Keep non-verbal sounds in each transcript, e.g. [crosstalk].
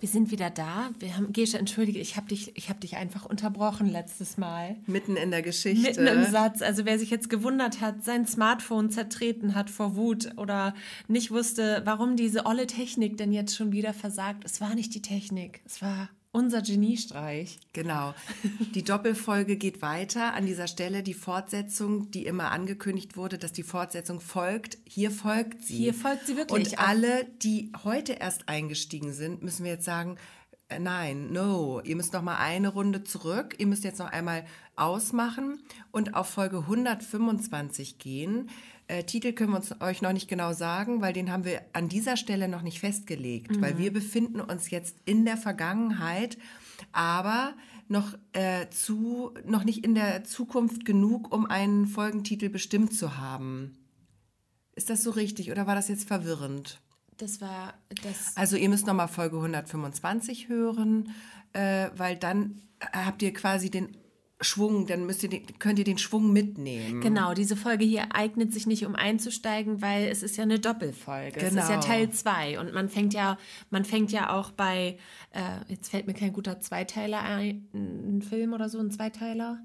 Wir sind wieder da. Wir haben, Gesche, entschuldige, ich habe dich, ich hab dich einfach unterbrochen letztes Mal. Mitten in der Geschichte. Mitten im Satz. Also wer sich jetzt gewundert hat, sein Smartphone zertreten hat vor Wut oder nicht wusste, warum diese olle Technik denn jetzt schon wieder versagt. Es war nicht die Technik, es war unser Geniestreich. Genau. Die Doppelfolge geht weiter. An dieser Stelle die Fortsetzung, die immer angekündigt wurde, dass die Fortsetzung folgt. Hier folgt sie. Hier folgt sie wirklich. Und alle, die heute erst eingestiegen sind, müssen wir jetzt sagen, äh, nein, no, ihr müsst noch mal eine Runde zurück. Ihr müsst jetzt noch einmal ausmachen und auf Folge 125 gehen. Äh, Titel können wir uns euch noch nicht genau sagen, weil den haben wir an dieser Stelle noch nicht festgelegt, mhm. weil wir befinden uns jetzt in der Vergangenheit, aber noch äh, zu noch nicht in der Zukunft genug, um einen Folgentitel bestimmt zu haben. Ist das so richtig oder war das jetzt verwirrend? Das war das. Also ihr müsst noch mal Folge 125 hören, äh, weil dann habt ihr quasi den Schwung, dann müsst ihr den, könnt ihr den Schwung mitnehmen. Genau, diese Folge hier eignet sich nicht, um einzusteigen, weil es ist ja eine Doppelfolge. Genau. Es ist ja genau. Teil 2 und man fängt ja, man fängt ja auch bei, äh, jetzt fällt mir kein guter Zweiteiler ein, ein Film oder so, ein Zweiteiler.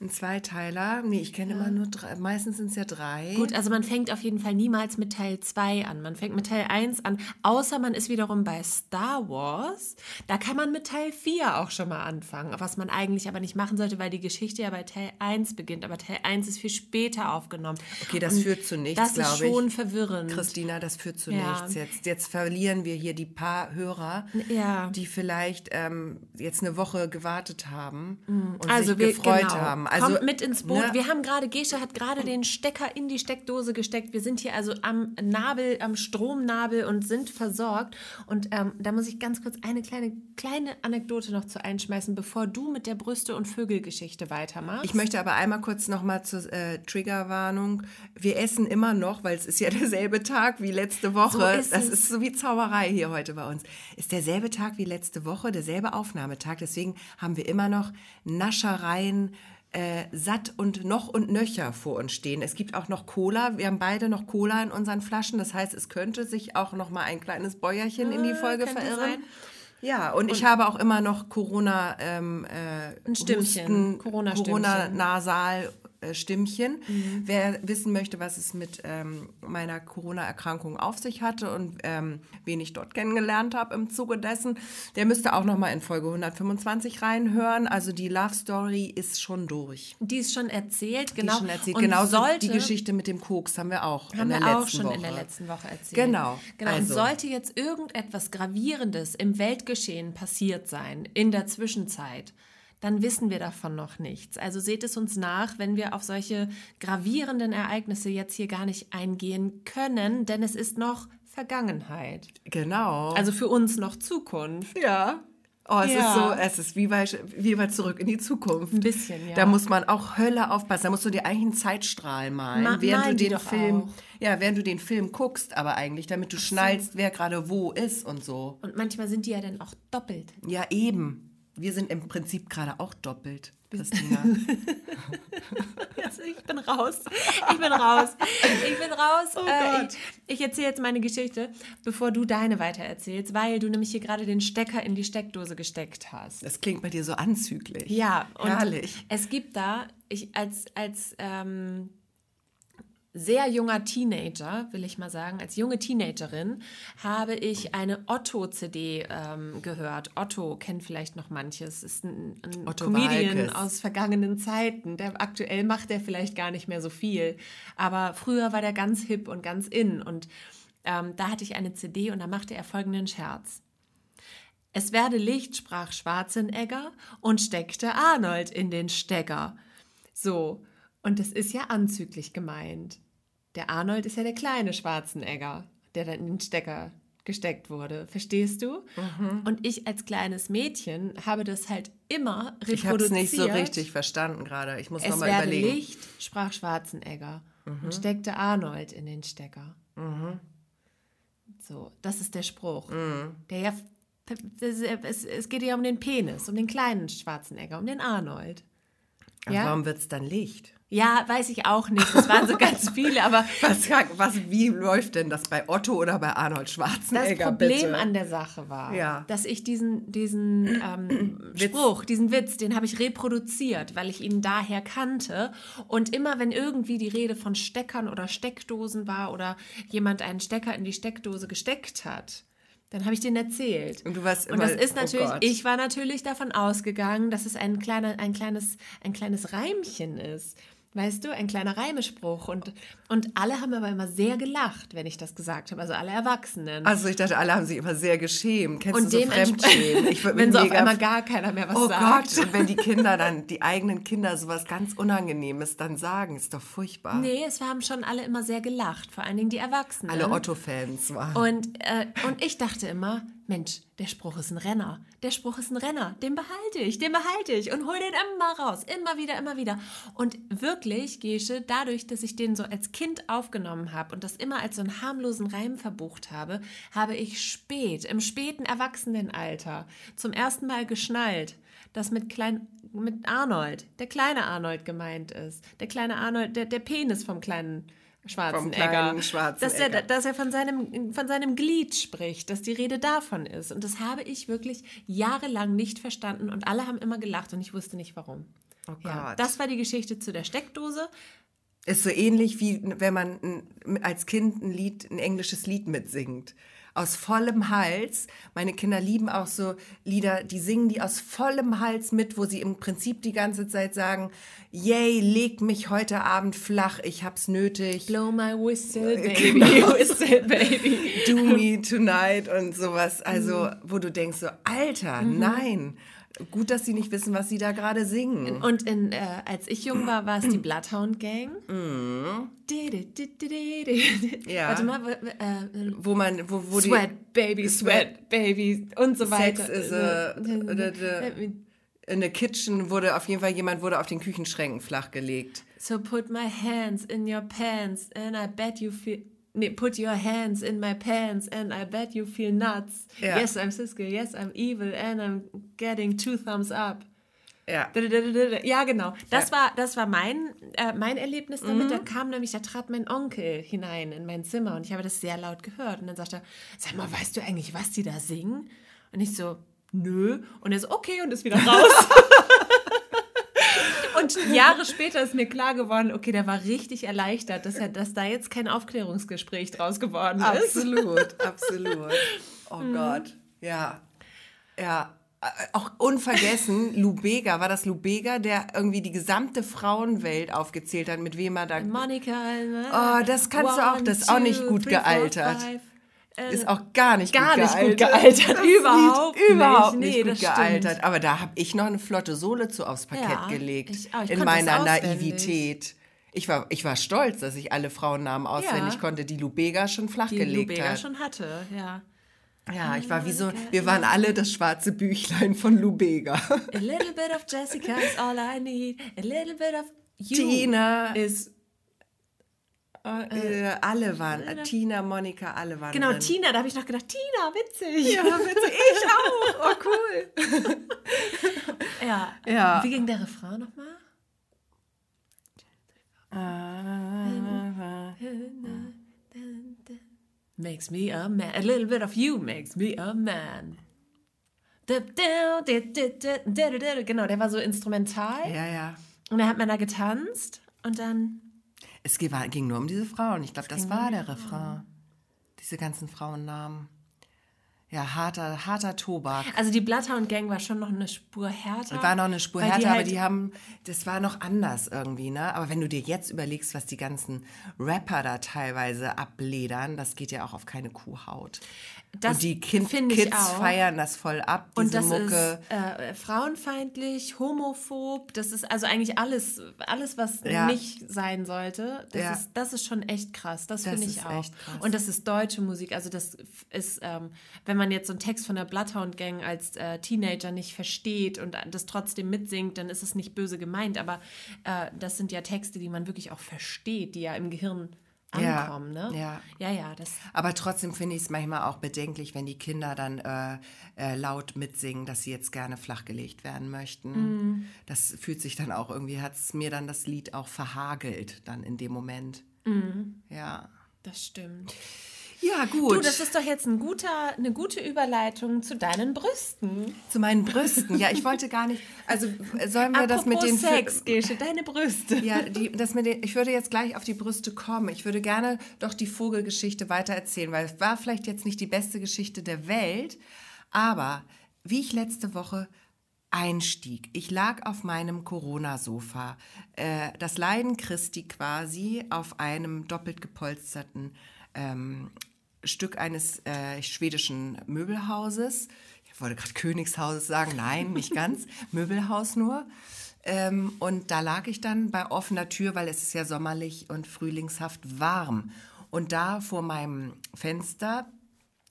Ein Zweiteiler? Nee, ich kenne ja. immer nur drei. Meistens sind es ja drei. Gut, also man fängt auf jeden Fall niemals mit Teil 2 an. Man fängt mit Teil 1 an, außer man ist wiederum bei Star Wars. Da kann man mit Teil 4 auch schon mal anfangen, was man eigentlich aber nicht machen sollte, weil die Geschichte ja bei Teil 1 beginnt. Aber Teil 1 ist viel später aufgenommen. Okay, das Und führt zu nichts, glaube ich. Das ist schon verwirrend. Christina, das führt zu ja. nichts. Jetzt, jetzt verlieren wir hier die paar Hörer, ja. die vielleicht ähm, jetzt eine Woche gewartet haben mhm. und also sich wir, gefreut genau. haben. Also, Kommt mit ins Boot. Ne? Wir haben gerade, Gesche hat gerade den Stecker in die Steckdose gesteckt. Wir sind hier also am Nabel, am Stromnabel und sind versorgt. Und ähm, da muss ich ganz kurz eine kleine, kleine Anekdote noch zu einschmeißen, bevor du mit der Brüste- und Vögelgeschichte weitermachst. Ich möchte aber einmal kurz noch mal zur äh, Triggerwarnung. Wir essen immer noch, weil es ist ja [laughs] derselbe Tag wie letzte Woche. So ist das es. ist so wie Zauberei hier heute bei uns. Ist derselbe Tag wie letzte Woche, derselbe Aufnahmetag. Deswegen haben wir immer noch Naschereien äh, satt und noch und nöcher vor uns stehen. Es gibt auch noch Cola. Wir haben beide noch Cola in unseren Flaschen. Das heißt, es könnte sich auch noch mal ein kleines Bäuerchen ah, in die ah, Folge verirren. Sein. Ja, und, und, ich habe auch immer noch Corona ähm, äh, ein Stimmchen, Corona-Stimmchen. Corona-Nasal äh, Stimmchen. Mhm. Wer wissen möchte, was es mit ähm, meiner Corona-Erkrankung auf sich hatte und ähm, wen ich dort kennengelernt habe im Zuge dessen, der müsste auch noch mal in Folge 125 reinhören. Also die Love Story ist schon durch. Die ist schon erzählt, genau. Die schon erzählt. Genauso die Geschichte mit dem Koks haben wir auch haben in der wir letzten auch schon Woche. in der letzten Woche erzählt. Genau. Genau. Also. Und sollte jetzt irgendetwas Gravierendes im Weltgeschehen passiert sein in der Zwischenzeit, dann wissen wir davon noch nichts. Also seht es uns nach, wenn wir auf solche gravierenden Ereignisse jetzt hier gar nicht eingehen können, denn es ist noch Vergangenheit. Genau. Also für uns noch Zukunft. Ja. Oh, es ja. ist so, es ist wie bei, wie bei Zurück in die Zukunft. Ein bisschen, ja. Da muss man auch Hölle aufpassen. Da musst du dir eigentlich einen Zeitstrahl malen, Ma während du den Film, auch. ja, während du den Film guckst, aber eigentlich, damit du schnallst, wer gerade wo ist und so. Und manchmal sind die ja dann auch doppelt. Ja, eben. Wir sind im Prinzip gerade auch doppelt, Christina. [laughs] ich bin raus. Ich bin raus. Ich bin raus. Oh äh, ich, ich erzähle jetzt meine Geschichte, bevor du deine weitererzählst, weil du nämlich hier gerade den Stecker in die Steckdose gesteckt hast. Das klingt bei dir so anzüglich. Ja, und herrlich. Es gibt da, ich als, als ähm, sehr junger Teenager, will ich mal sagen, als junge Teenagerin, habe ich eine Otto-CD ähm, gehört. Otto kennt vielleicht noch manches, ist ein, ein Comedian Walkes. aus vergangenen Zeiten. Der, aktuell macht er vielleicht gar nicht mehr so viel, aber früher war der ganz hip und ganz in. Und ähm, da hatte ich eine CD und da machte er folgenden Scherz. Es werde Licht, sprach Schwarzenegger und steckte Arnold in den Stecker. So, und das ist ja anzüglich gemeint. Der Arnold ist ja der kleine Schwarzenegger, der dann in den Stecker gesteckt wurde. Verstehst du? Mhm. Und ich als kleines Mädchen habe das halt immer reproduziert. Ich habe es nicht so richtig verstanden gerade. Ich muss nochmal überlegen. Licht, sprach Schwarzenegger mhm. und steckte Arnold in den Stecker. Mhm. So, das ist der Spruch. Mhm. Der ja, es, es geht ja um den Penis, um den kleinen Schwarzenegger, um den Arnold. Ja? Warum wird es dann Licht? Ja, weiß ich auch nicht. Das waren so [laughs] ganz viele, aber Was, was, wie läuft denn das bei Otto oder bei Arnold das Schwarzenegger? Problem bitte? an der Sache war, Ja. dass ich diesen, diesen ähm, [clears throat] Spruch, diesen Witz, den habe ich reproduziert, weil ich ihn daher kannte. Und immer wenn irgendwie die Rede von Steckern oder Steckdosen war oder jemand einen Stecker in die Steckdose gesteckt hat, dann habe ich den erzählt. Und du warst Und das immer- ist oh natürlich, Gott. ich war natürlich davon ausgegangen, dass es ein, kleiner, ein, kleines, ein kleines Reimchen ist. Weißt du, ein kleiner Reimespruch. Und, und alle haben aber immer sehr gelacht, wenn ich das gesagt habe. Also alle Erwachsenen. Also ich dachte, alle haben sich immer sehr geschämt. Kennst und du so Fremdschämen? Ich wenn so auf einmal gar keiner mehr was Oh sagt. Gott, und wenn die Kinder dann, die eigenen Kinder sowas ganz Unangenehmes dann sagen, ist doch furchtbar. Nee, es haben schon alle immer sehr gelacht, vor allen Dingen die Erwachsenen. Alle Otto-Fans waren. Und, äh, und ich dachte immer, Mensch, der Spruch ist ein Renner. Der Spruch ist ein Renner. Den behalte ich, den behalte ich und hol den immer raus. Immer wieder, immer wieder. Und wirklich, Gesche, dadurch, dass ich den so als Kind aufgenommen habe und das immer als so einen harmlosen Reim verbucht habe, habe ich spät, im späten Erwachsenenalter, zum ersten Mal geschnallt, dass mit klein, mit Arnold, der kleine Arnold gemeint ist. Der kleine Arnold, der, der Penis vom kleinen Schwarzenegger. Schwarzenegger. Dass er, dass er von seinem, von seinem Glied spricht, dass die Rede davon ist. Und das habe ich wirklich jahrelang nicht verstanden und alle haben immer gelacht und ich wusste nicht warum. oh Ja, Gott. das war die Geschichte zu der Steckdose. ist so ähnlich wie wenn man als Kind ein Lied, ein englisches Lied mitsingt. Aus vollem Hals. Meine Kinder lieben auch so Lieder, die singen die aus vollem Hals mit, wo sie im Prinzip die ganze Zeit sagen, yay, leg mich heute Abend flach, ich hab's nötig. Blow my whistle, baby, Genau. [laughs] whistle, baby. Do me tonight und sowas. Also, Mhm. wo du denkst so, Alter, nein. Gut, dass sie nicht wissen, was sie da gerade singen. Und in, äh, als ich jung war, war es die Bloodhound Gang. Ja. Warte mal, w- w- äh, Wo man, wo, wo Sweat, Baby, Sweat, Baby und so die weiter. Sex is a, in the kitchen wurde auf jeden Fall jemand wurde auf den Küchenschränken flachgelegt. So put my hands in your pants and I bet you feel. Nee, put your hands in my pants and I bet you feel nuts. Ja. Yes, I'm Cisco. Yes, I'm evil and I'm getting two thumbs up. Ja. Ja, genau. Das Ja. war, das war mein, äh, mein Erlebnis damit. Da kam nämlich, da trat mein Onkel hinein in mein Zimmer und ich habe das sehr laut gehört. Und dann sagte er, sag mal, weißt du eigentlich, was die da singen? Und ich so, nö. Und er so, okay, und ist wieder raus. [laughs] [laughs] Und Jahre später ist mir klar geworden, okay, der war richtig erleichtert, dass, er, dass da jetzt kein Aufklärungsgespräch draus geworden ist. Absolut, [laughs] absolut. Oh Gott. Ja. Ja. Äh, Auch unvergessen, Lubega, war das Lubega, der irgendwie die gesamte Frauenwelt aufgezählt hat, mit wem er da. Monika. Oh, das kannst du auch, das ist auch nicht gut gealtert. Äh, Ist auch gar nicht Gar gut nicht gealtert. gut gealtert, überhaupt Lied Überhaupt nicht. nicht Nee, gut das stimmt. gealtert. Aber da habe ich noch eine flotte Sohle zu aufs Parkett Ja, gelegt. ich auch. Ich in meiner. Naivität. Ich war, ich war stolz, dass ich alle Frauennamen auswendig Ja. konnte, die Lubega schon die flachgelegt Lubega hat. schon hatte, ja. Ja, ich war wie so, wir waren alle das schwarze Büchlein von Lubega. A little bit of Jessica is all I need. A little bit of you Tina. is Äh, alle waren, äh, Tina, Monika, alle waren Genau, drin. Tina, da habe ich noch gedacht, Tina, witzig. Ja, witzig. Ich [laughs] auch. Oh, cool. [laughs] Ja. Ja. Wie ging der Refrain nochmal? [laughs] Makes me a man. A little bit of you makes me a man. Genau, der war so instrumental. Ja, ja. Und da hat man da getanzt und dann. Es ging, nur um diese Frauen. Ich glaube, das war der Refrain. Diese ganzen Frauennamen. Ja, harter, harter Tobak. Also die Bloodhound Gang war schon noch eine Spur härter. War noch eine Spur weil die härter, aber halt- die haben, das war noch anders irgendwie, ne? Aber wenn du dir jetzt überlegst, was die ganzen Rapper da teilweise abledern, das geht ja auch auf keine Kuhhaut. Das Und die kind, Kids feiern das voll ab, diese Und das Mucke. ist äh, frauenfeindlich, homophob, das ist also eigentlich alles, alles was Ja. nicht sein sollte. Das, Ja. ist, das ist schon echt krass, das, Das finde ich auch. Und das ist deutsche Musik, also das ist, ähm, wenn man jetzt so einen Text von der Bloodhound Gang als äh, Teenager nicht versteht und das trotzdem mitsingt, dann ist es nicht böse gemeint, aber äh, das sind ja Texte, die man wirklich auch versteht, die ja im Gehirn Ja, ankommen. Ne? ja. ja, ja, das Aber trotzdem finde ich es manchmal auch bedenklich, wenn die Kinder dann äh, äh, laut mitsingen, dass sie jetzt gerne flachgelegt werden möchten. Mhm. Das fühlt sich dann auch irgendwie, hat es mir dann das Lied auch verhagelt dann in dem Moment. Mhm. Ja. das stimmt. Ja, gut. Du, das ist doch jetzt ein guter, eine gute Überleitung zu deinen Brüsten. Zu meinen Brüsten. Ja, ich wollte gar nicht. Also sollen wir das mit den Sex, Gesche, deine Brüste. Ja, die, das mit den, ich würde jetzt gleich auf die Brüste kommen. Ich würde gerne doch die Vogelgeschichte weitererzählen, weil es war vielleicht jetzt nicht die beste Geschichte der Welt, aber wie ich letzte Woche einstieg, ich lag auf meinem Corona-Sofa, äh, das Leiden Christi quasi auf einem doppelt gepolsterten ähm, Stück eines äh, schwedischen Möbelhauses. Ich wollte gerade Königshauses sagen, nein, nicht ganz, [laughs] Möbelhaus nur. Ähm, und da lag ich dann bei offener Tür, weil es ist ja sommerlich und frühlingshaft warm. Und da vor meinem Fenster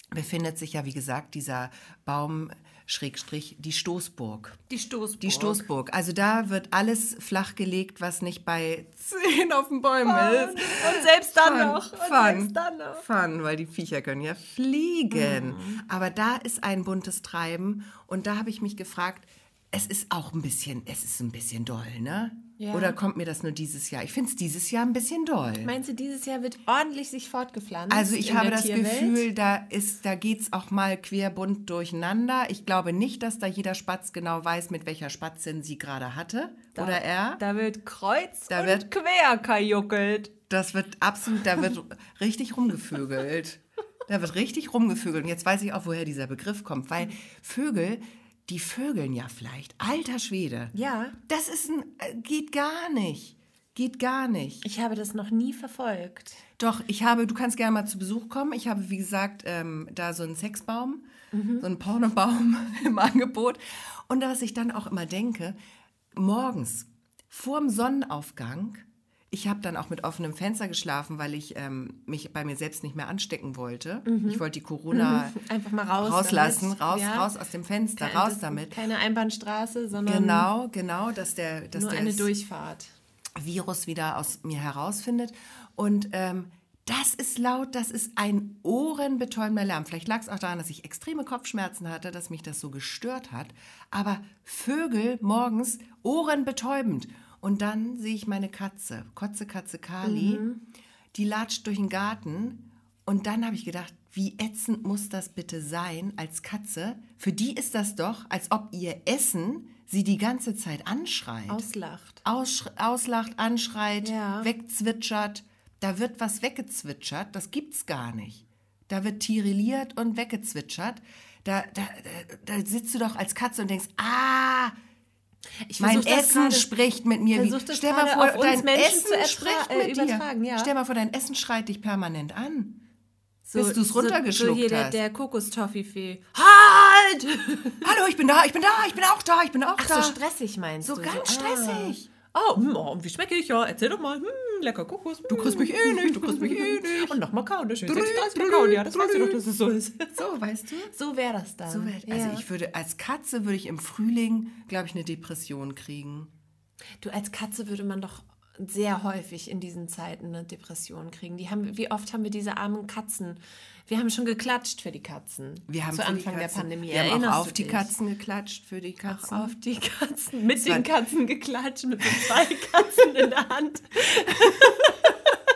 befindet sich ja, wie gesagt, dieser Baum, Schrägstrich, die Stoßburg. Die Stoßburg. Die Stoßburg. Also da wird alles flachgelegt, was nicht bei zehn auf den Bäumen ist. Und selbst dann Fun, noch. Und Fun, selbst dann noch. Fun, weil die Viecher können ja fliegen. Mhm. Aber da ist ein buntes Treiben und da habe ich mich gefragt, es ist auch ein bisschen, es ist ein bisschen doll, ne? Ja. Oder kommt mir das nur dieses Jahr? Ich finde es dieses Jahr ein bisschen doll. Meinst du, dieses Jahr wird ordentlich sich fortgepflanzt? Also ich habe das Tierwelt? Gefühl, da ist, da geht's auch mal querbunt durcheinander. Ich glaube nicht, dass da jeder Spatz genau weiß, mit welcher Spatzin sie gerade hatte Da- oder er. Da wird kreuz Da und wird- quer kajuckelt. Das wird absolut, da wird [laughs] richtig rumgevögelt. Da wird richtig rumgevögelt. Und jetzt weiß ich auch, woher dieser Begriff kommt, weil Vögel, die vögeln ja vielleicht. Alter Schwede. Ja. Das ist ein, äh, geht gar nicht. Geht gar nicht. Ich habe das noch nie verfolgt. Doch, ich habe, du kannst gerne mal zu Besuch kommen. Ich habe, wie gesagt, ähm, da so einen Sexbaum, so einen Pornobaum [laughs] im Angebot. Und was ich dann auch immer denke, morgens vorm Sonnenaufgang, ich habe dann auch mit offenem Fenster geschlafen, weil ich ähm, mich bei mir selbst nicht mehr anstecken wollte. Ich wollte die Corona [laughs] Einfach mal raus rauslassen, damit. raus, Ja. raus aus dem Fenster, Kein- raus damit. Keine Einbahnstraße, sondern Genau, genau, dass der, dass nur der eine Durchfahrt. Virus wieder aus mir herausfindet. Und ähm, das ist laut, das ist ein ohrenbetäubender Lärm. Vielleicht lag es auch daran, dass ich extreme Kopfschmerzen hatte, dass mich das so gestört hat. Aber Vögel morgens ohrenbetäubend. Und dann sehe ich meine Katze, Kotze Katze Kali, die latscht durch den Garten. Und dann habe ich gedacht, wie ätzend muss das bitte sein als Katze? Für die ist das doch, als ob ihr Essen sie die ganze Zeit anschreit Auslacht. aussch- auslacht, anschreit, Ja. wegzwitschert. Da wird was weggezwitschert, das gibt's gar nicht. Da wird tirilliert und weggezwitschert. Da, da, da, da sitzt du doch als Katze und denkst, ah, Ich mein Essen gerade- spricht mit mir. das stell mal vor, dein Menschen Essen spricht äh, mit übertragen, dir. ja. Stell mal vor, dein Essen schreit dich permanent an. so, bis du's so, runtergeschluckt so hier der, hast. der Kokostoffifee. Halt! [laughs] Hallo, ich bin da, ich bin da, ich bin auch da, ich bin auch Ach da. so stressig meinst So du? ganz ah. stressig. Oh, hm, oh, wie schmecke ich? Ja, erzähl doch mal. Hm, lecker Kokos. Du kriegst mich eh nicht, du kriegst mich eh [laughs] nicht. Und nochmal kauen, das schön. 36 Mal kauen, ja, das weißt du doch, dass es so ist. [laughs] So, weißt du? So wäre das dann. So wär- also ich würde als Katze würde ich im Frühling, glaube ich, eine Depression kriegen. Du, als Katze würde man doch sehr häufig in diesen Zeiten eine Depression kriegen. Die haben, wie oft haben wir diese armen Katzen? Wir haben schon geklatscht für die Katzen. Wir haben zu Anfang der Pandemie. Wir haben auch auf die dich? Katzen geklatscht für die Katzen. Auf die Katzen. Mit den Katzen geklatscht, mit so zwei [laughs] Katzen in der Hand. [laughs]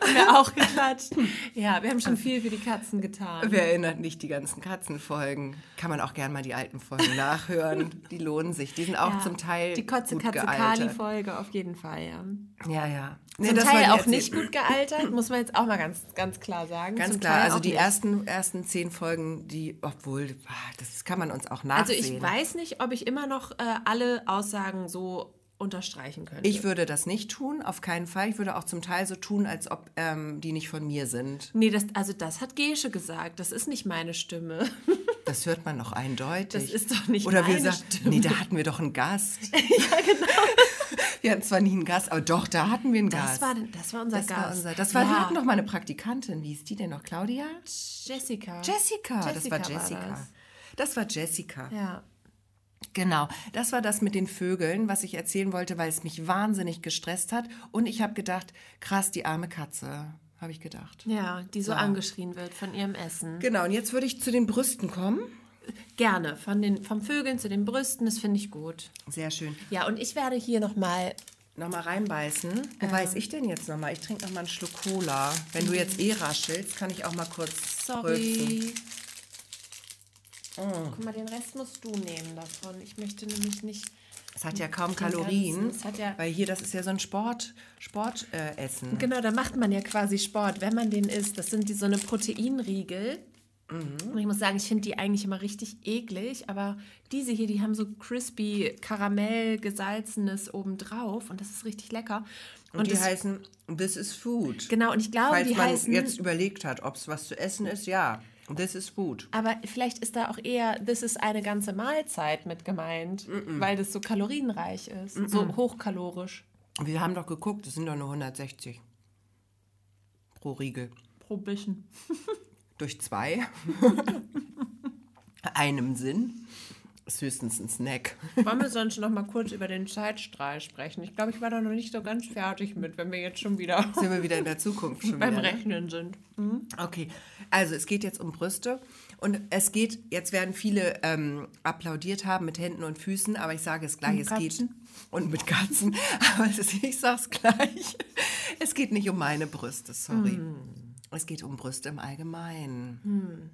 haben wir auch [laughs] geklatscht. Ja, wir haben schon viel für die Katzen getan. Wer erinnert nicht die ganzen Katzenfolgen? Kann man auch gern mal die alten Folgen [laughs] nachhören. Die lohnen sich. Die sind auch Ja, zum Teil Die Kotze Katze gealtert. Kali Folge auf jeden Fall, ja. Ja, ja. Nee, Zum das Teil auch nicht gut gealtert, muss man jetzt auch mal ganz, ganz klar sagen. Ganz Zum klar. Teil Also die nicht. ersten, ersten zehn Folgen, die, obwohl, ah, das kann man uns auch Also nachsehen. ich weiß nicht, ob ich immer noch äh, alle Aussagen so unterstreichen könnte. Ich würde das nicht tun, auf keinen Fall. Ich würde auch zum Teil so tun, als ob ähm, die nicht von mir sind. nee, das, also das hat Gesche gesagt. Das ist nicht meine Stimme. [laughs] Das hört man doch eindeutig. Das ist doch nicht Oder wir meine sagen, Stimme. nee, da hatten wir doch einen Gast. [laughs] ja, genau. Wir hatten zwar nie einen Gast, aber doch, da hatten wir einen Das Gast. war, das war unser das Gast. war unser, das war, wir ja. hatten noch mal eine Praktikantin. Wie ist die denn noch? Claudia? Jessica. Jessica. das Jessica war war Jessica. das. das war Jessica. Ja. Genau, das war das mit den Vögeln, was ich erzählen wollte, weil es mich wahnsinnig gestresst hat. Und ich habe gedacht, krass, die arme Katze. habe ich gedacht. Ja, die so angeschrien wird von ihrem Essen. Genau, und jetzt würde ich zu den Brüsten kommen. Gerne, von den, vom Vögeln zu den Brüsten, das finde ich gut. Sehr schön. Ja, und ich werde hier nochmal Nochmal reinbeißen. Wo weiß ich denn jetzt nochmal? Ich trinke nochmal einen Schluck Cola. Wenn du jetzt eh raschelst, kann ich auch mal kurz rülpsen. Sorry. Guck mal, den Rest musst du nehmen davon. Ich möchte nämlich nicht. Es hat ja kaum Kalorien, ja- weil hier, das ist ja so ein Sport, Sportessen. Äh. Genau, da macht man ja quasi Sport, wenn man den isst. Das sind die so eine Proteinriegel. Und ich muss sagen, ich finde die eigentlich immer richtig eklig, aber diese hier, die haben so crispy Karamell gesalzenes obendrauf und das ist richtig lecker. und die das, heißen This is Food. genau, und ich glaube, Falls die man heißen jetzt überlegt hat, ob es was zu essen ist, ja. This is Food. Aber vielleicht ist da auch eher, das ist eine ganze Mahlzeit mit gemeint, weil das so kalorienreich ist, so hochkalorisch Wir haben doch geguckt, es sind doch nur 160 pro Riegel. pro bisschen. Durch zwei. [laughs] Einem Sinn. Ist höchstens ein Snack. [laughs] Wollen wir sonst noch mal kurz über den Zeitstrahl sprechen? Ich glaube, ich war da noch nicht so ganz fertig mit, wenn wir jetzt schon wieder Sind wir wieder in der Zukunft schon [laughs] beim wieder, ne? Rechnen sind. Okay, also es geht jetzt um Brüste und es geht, jetzt werden viele ähm, applaudiert haben mit Händen und Füßen, aber ich sage es gleich, Und es geht und mit Katzen, [laughs] aber es ist, ich sage es gleich, es geht nicht um meine Brüste, sorry. Es geht um Brüste im Allgemeinen.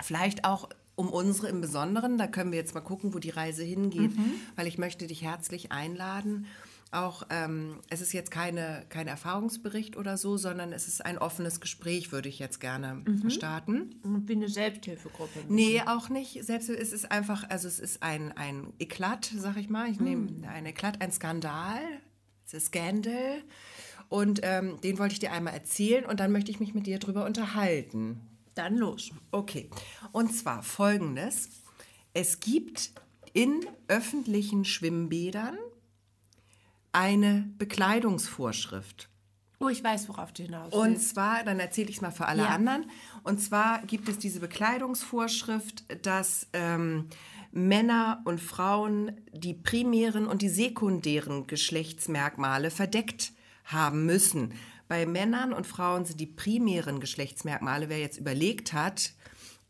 Vielleicht auch um unsere im Besonderen, da können wir jetzt mal gucken, wo die Reise hingeht, weil ich möchte dich herzlich einladen. Auch, ähm, es ist jetzt keine, kein Erfahrungsbericht oder so, sondern es ist ein offenes Gespräch, würde ich jetzt gerne starten. Wie eine Selbsthilfegruppe. Nee, auch nicht. Selbst es ist einfach, also es ist ein, ein Eklat, sag ich mal. Ich nehme ein Eklat, ein Skandal. Es ist Scandal. Und ähm, den wollte ich dir einmal erzählen und dann möchte ich mich mit dir drüber unterhalten. Dann los. Okay. Und zwar folgendes. Es gibt in öffentlichen Schwimmbädern eine Bekleidungsvorschrift. Oh, ich weiß, worauf du hinaus Und willst. zwar, dann erzähle ich es mal für alle Ja. anderen. Und zwar gibt es diese Bekleidungsvorschrift, dass ähm, Männer und Frauen die primären und die sekundären Geschlechtsmerkmale verdeckt haben müssen. Bei Männern und Frauen sind die primären Geschlechtsmerkmale, wer jetzt überlegt hat,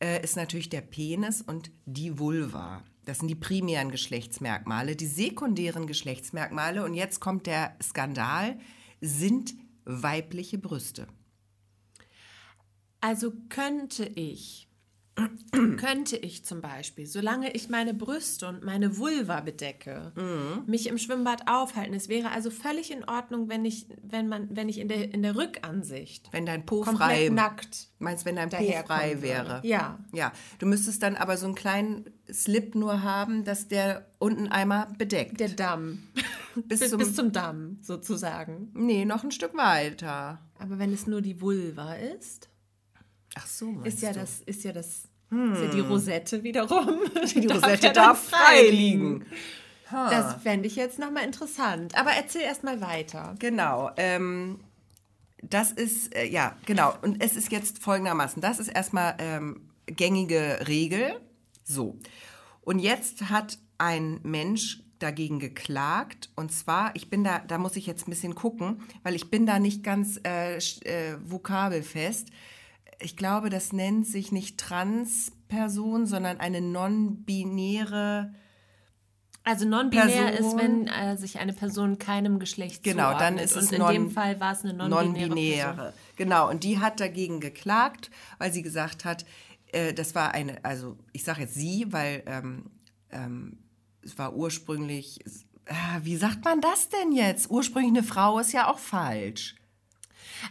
äh, ist natürlich der Penis und die Vulva. Das sind die primären Geschlechtsmerkmale. Die sekundären Geschlechtsmerkmale, und jetzt kommt der Skandal, sind weibliche Brüste. Also könnte ich, könnte ich zum Beispiel, solange ich meine Brüste und meine Vulva bedecke, Mhm. mich im Schwimmbad aufhalten. Es wäre also völlig in Ordnung, wenn ich, wenn man, wenn ich in der, in der Rückansicht Wenn dein Po frei, nackt meinst wenn dein Po frei wäre. Ja. Ja, du müsstest dann aber so einen kleinen Slip nur haben, dass der unten einmal bedeckt. Der Damm. [laughs] Bis bis, zum- bis zum Damm, sozusagen. nee, noch ein Stück weiter. Aber wenn es nur die Vulva ist, Ach so, ist ja du. das, ist ja das, ist ja die Rosette wiederum. Die [laughs] Rosette ja darf frei liegen. Das fände ich jetzt nochmal interessant. Aber erzähl erst mal weiter. Genau. Ähm, das ist, äh, ja, genau. Und es ist jetzt folgendermaßen. Das ist erstmal ähm, gängige Regel. So. Und jetzt hat ein Mensch dagegen geklagt. Und zwar, ich bin da, da muss ich jetzt ein bisschen gucken, weil ich bin da nicht ganz äh, äh, vokabelfest. Ich glaube, das nennt sich nicht Transperson, sondern eine non-binäre. Also non-binär ist, wenn äh, sich eine Person keinem Geschlecht Genau, zuordnet. dann ist es Und in non- dem Fall war es eine non-binäre Non-binäre. Person. Genau, und die hat dagegen geklagt, weil sie gesagt hat, äh, das war eine, also ich sage jetzt sie, weil ähm, ähm, es war ursprünglich, äh, wie sagt man das denn jetzt? Ursprünglich eine Frau ist ja auch falsch.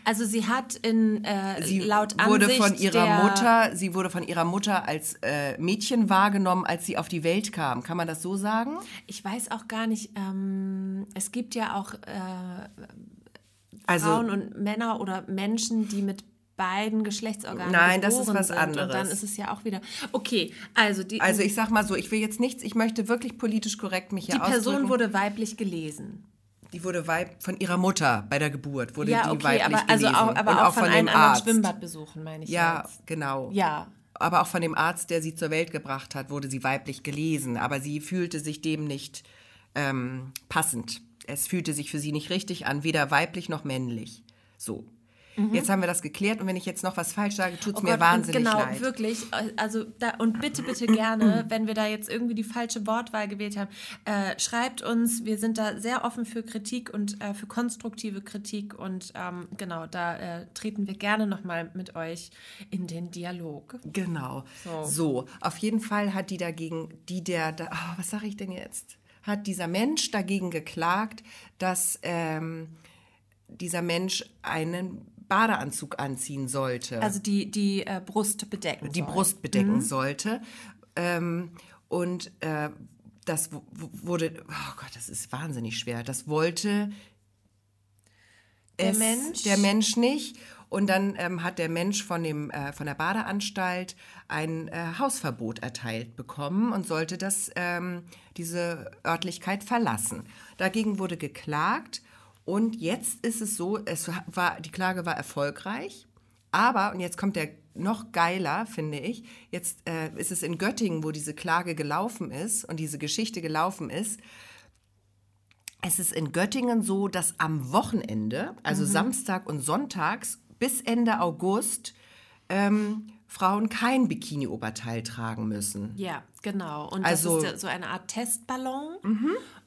Also sie hat in äh, Sie laut wurde Ansicht von ihrer Mutter, sie wurde von ihrer Mutter als äh, Mädchen wahrgenommen, als sie auf die Welt kam. Kann man das so sagen? Ich weiß auch gar nicht, ähm, es gibt ja auch äh, Also Frauen und Männer oder Menschen, die mit beiden Geschlechtsorganen Nein, das ist was sind. anderes. Und dann ist es ja auch wieder, okay, also die, also ich sag mal so, ich will jetzt nichts, ich möchte wirklich politisch korrekt mich hier die Person ausdrücken. wurde weiblich gelesen. Die wurde weib von ihrer Mutter bei der Geburt wurde Ja, die okay, weiblich aber, also gelesen auch, aber und auch, auch von, von anderen Arzt. Schwimmbadbesuchen, meine ich Ja, jetzt. genau. Ja, Aber auch von dem Arzt, der sie zur Welt gebracht hat, wurde sie weiblich gelesen. Aber sie fühlte sich dem nicht ähm, passend. Es fühlte sich für sie nicht richtig an, weder weiblich noch männlich. So. Jetzt haben wir das geklärt und wenn ich jetzt noch was falsch sage, tut es Oh mir Gott, wahnsinnig genau, leid. wirklich. Also da, und bitte, bitte [clears throat] gerne, wenn wir da jetzt irgendwie die falsche Wortwahl gewählt haben, äh, schreibt uns. Wir sind da sehr offen für Kritik und äh, für konstruktive Kritik und ähm, genau, da äh, treten wir gerne nochmal mit euch in den Dialog. Genau. So. So. auf jeden Fall hat die dagegen, die der, da, ah, was sage ich denn jetzt? Hat dieser Mensch dagegen geklagt, dass ähm, dieser Mensch einen Badeanzug anziehen sollte. Also die, die äh, Brust bedecken. die soll. Brust bedecken sollte. Ähm, und äh, das wurde, oh Gott, das ist wahnsinnig schwer. Das wollte Der es, Mensch? der Mensch nicht. Und dann ähm, hat der Mensch von, dem, äh, von der Badeanstalt ein äh, Hausverbot erteilt bekommen und sollte das, ähm, diese Örtlichkeit verlassen. Dagegen wurde geklagt und jetzt ist es so, es war, die Klage war erfolgreich, aber, und jetzt kommt der noch geiler, finde ich, jetzt äh, ist es in Göttingen, wo diese Klage gelaufen ist und diese Geschichte gelaufen ist, es ist in Göttingen so, dass am Wochenende, also Samstag und Sonntags bis Ende August, ähm, Frauen kein Bikini-Oberteil tragen müssen. Ja, genau. Und Also- Mhm. das ist so eine Art Testballon.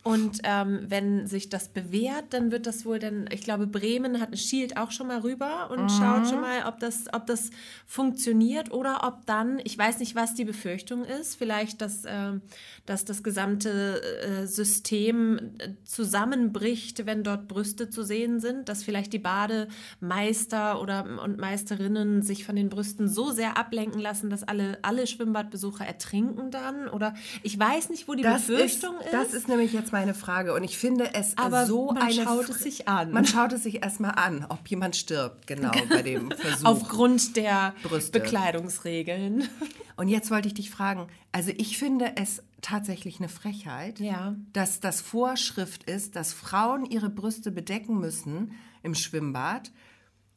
Und ähm, wenn sich das bewährt, dann wird das wohl dann, ich glaube, Bremen hat schielt auch schon mal rüber und schaut Mhm. schon mal, ob das, ob das funktioniert oder ob dann, ich weiß nicht, was die Befürchtung ist, vielleicht, dass, ähm, dass das gesamte äh, System äh, zusammenbricht, wenn dort Brüste zu sehen sind, dass vielleicht die Bademeister oder und Meisterinnen sich von den Brüsten so sehr ablenken lassen, dass alle, alle Schwimmbadbesucher ertrinken dann oder ich weiß nicht, wo die Befürchtung ist. Das ist nämlich jetzt meine Frage und ich finde es Aber so man eine schaut Fr- es sich an. Man schaut es sich erstmal an, ob jemand stirbt, genau [laughs] bei dem Versuch. Aufgrund der Brüste. Bekleidungsregeln. Und jetzt wollte ich dich fragen, also ich finde es tatsächlich eine Frechheit, Ja. dass das Vorschrift ist, dass Frauen ihre Brüste bedecken müssen im Schwimmbad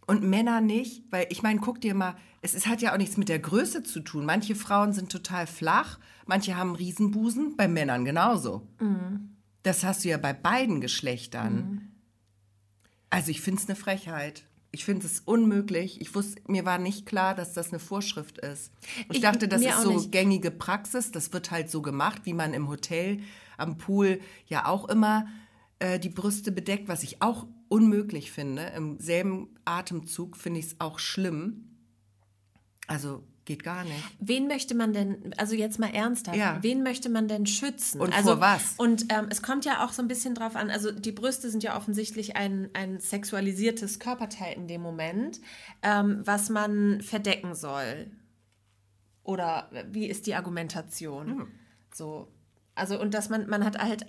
und Männer nicht, weil ich meine, guck dir mal, es, es hat ja auch nichts mit der Größe zu tun. Manche Frauen sind total flach, manche haben Riesenbusen, bei Männern genauso. Das hast du ja bei beiden Geschlechtern. Also ich finde es eine Frechheit. Ich finde es unmöglich. Ich wusste, mir war nicht klar, dass das eine Vorschrift ist. Und ich, Ich- dachte, das ist so nicht. gängige Praxis. Das wird halt so gemacht, wie man im Hotel am Pool ja auch immer äh, die Brüste bedeckt, was ich auch unmöglich finde. Im selben Atemzug finde ich es auch schlimm. Also geht gar nicht. Wen möchte man denn, also jetzt mal ernsthaft, Ja. wen möchte man denn schützen? Und also, vor was? Und ähm, es kommt ja auch so ein bisschen drauf an, also die Brüste sind ja offensichtlich ein, ein sexualisiertes Körperteil in dem Moment, ähm, was man verdecken soll. Oder wie ist die Argumentation? Hm. So, also und dass man, man hat halt,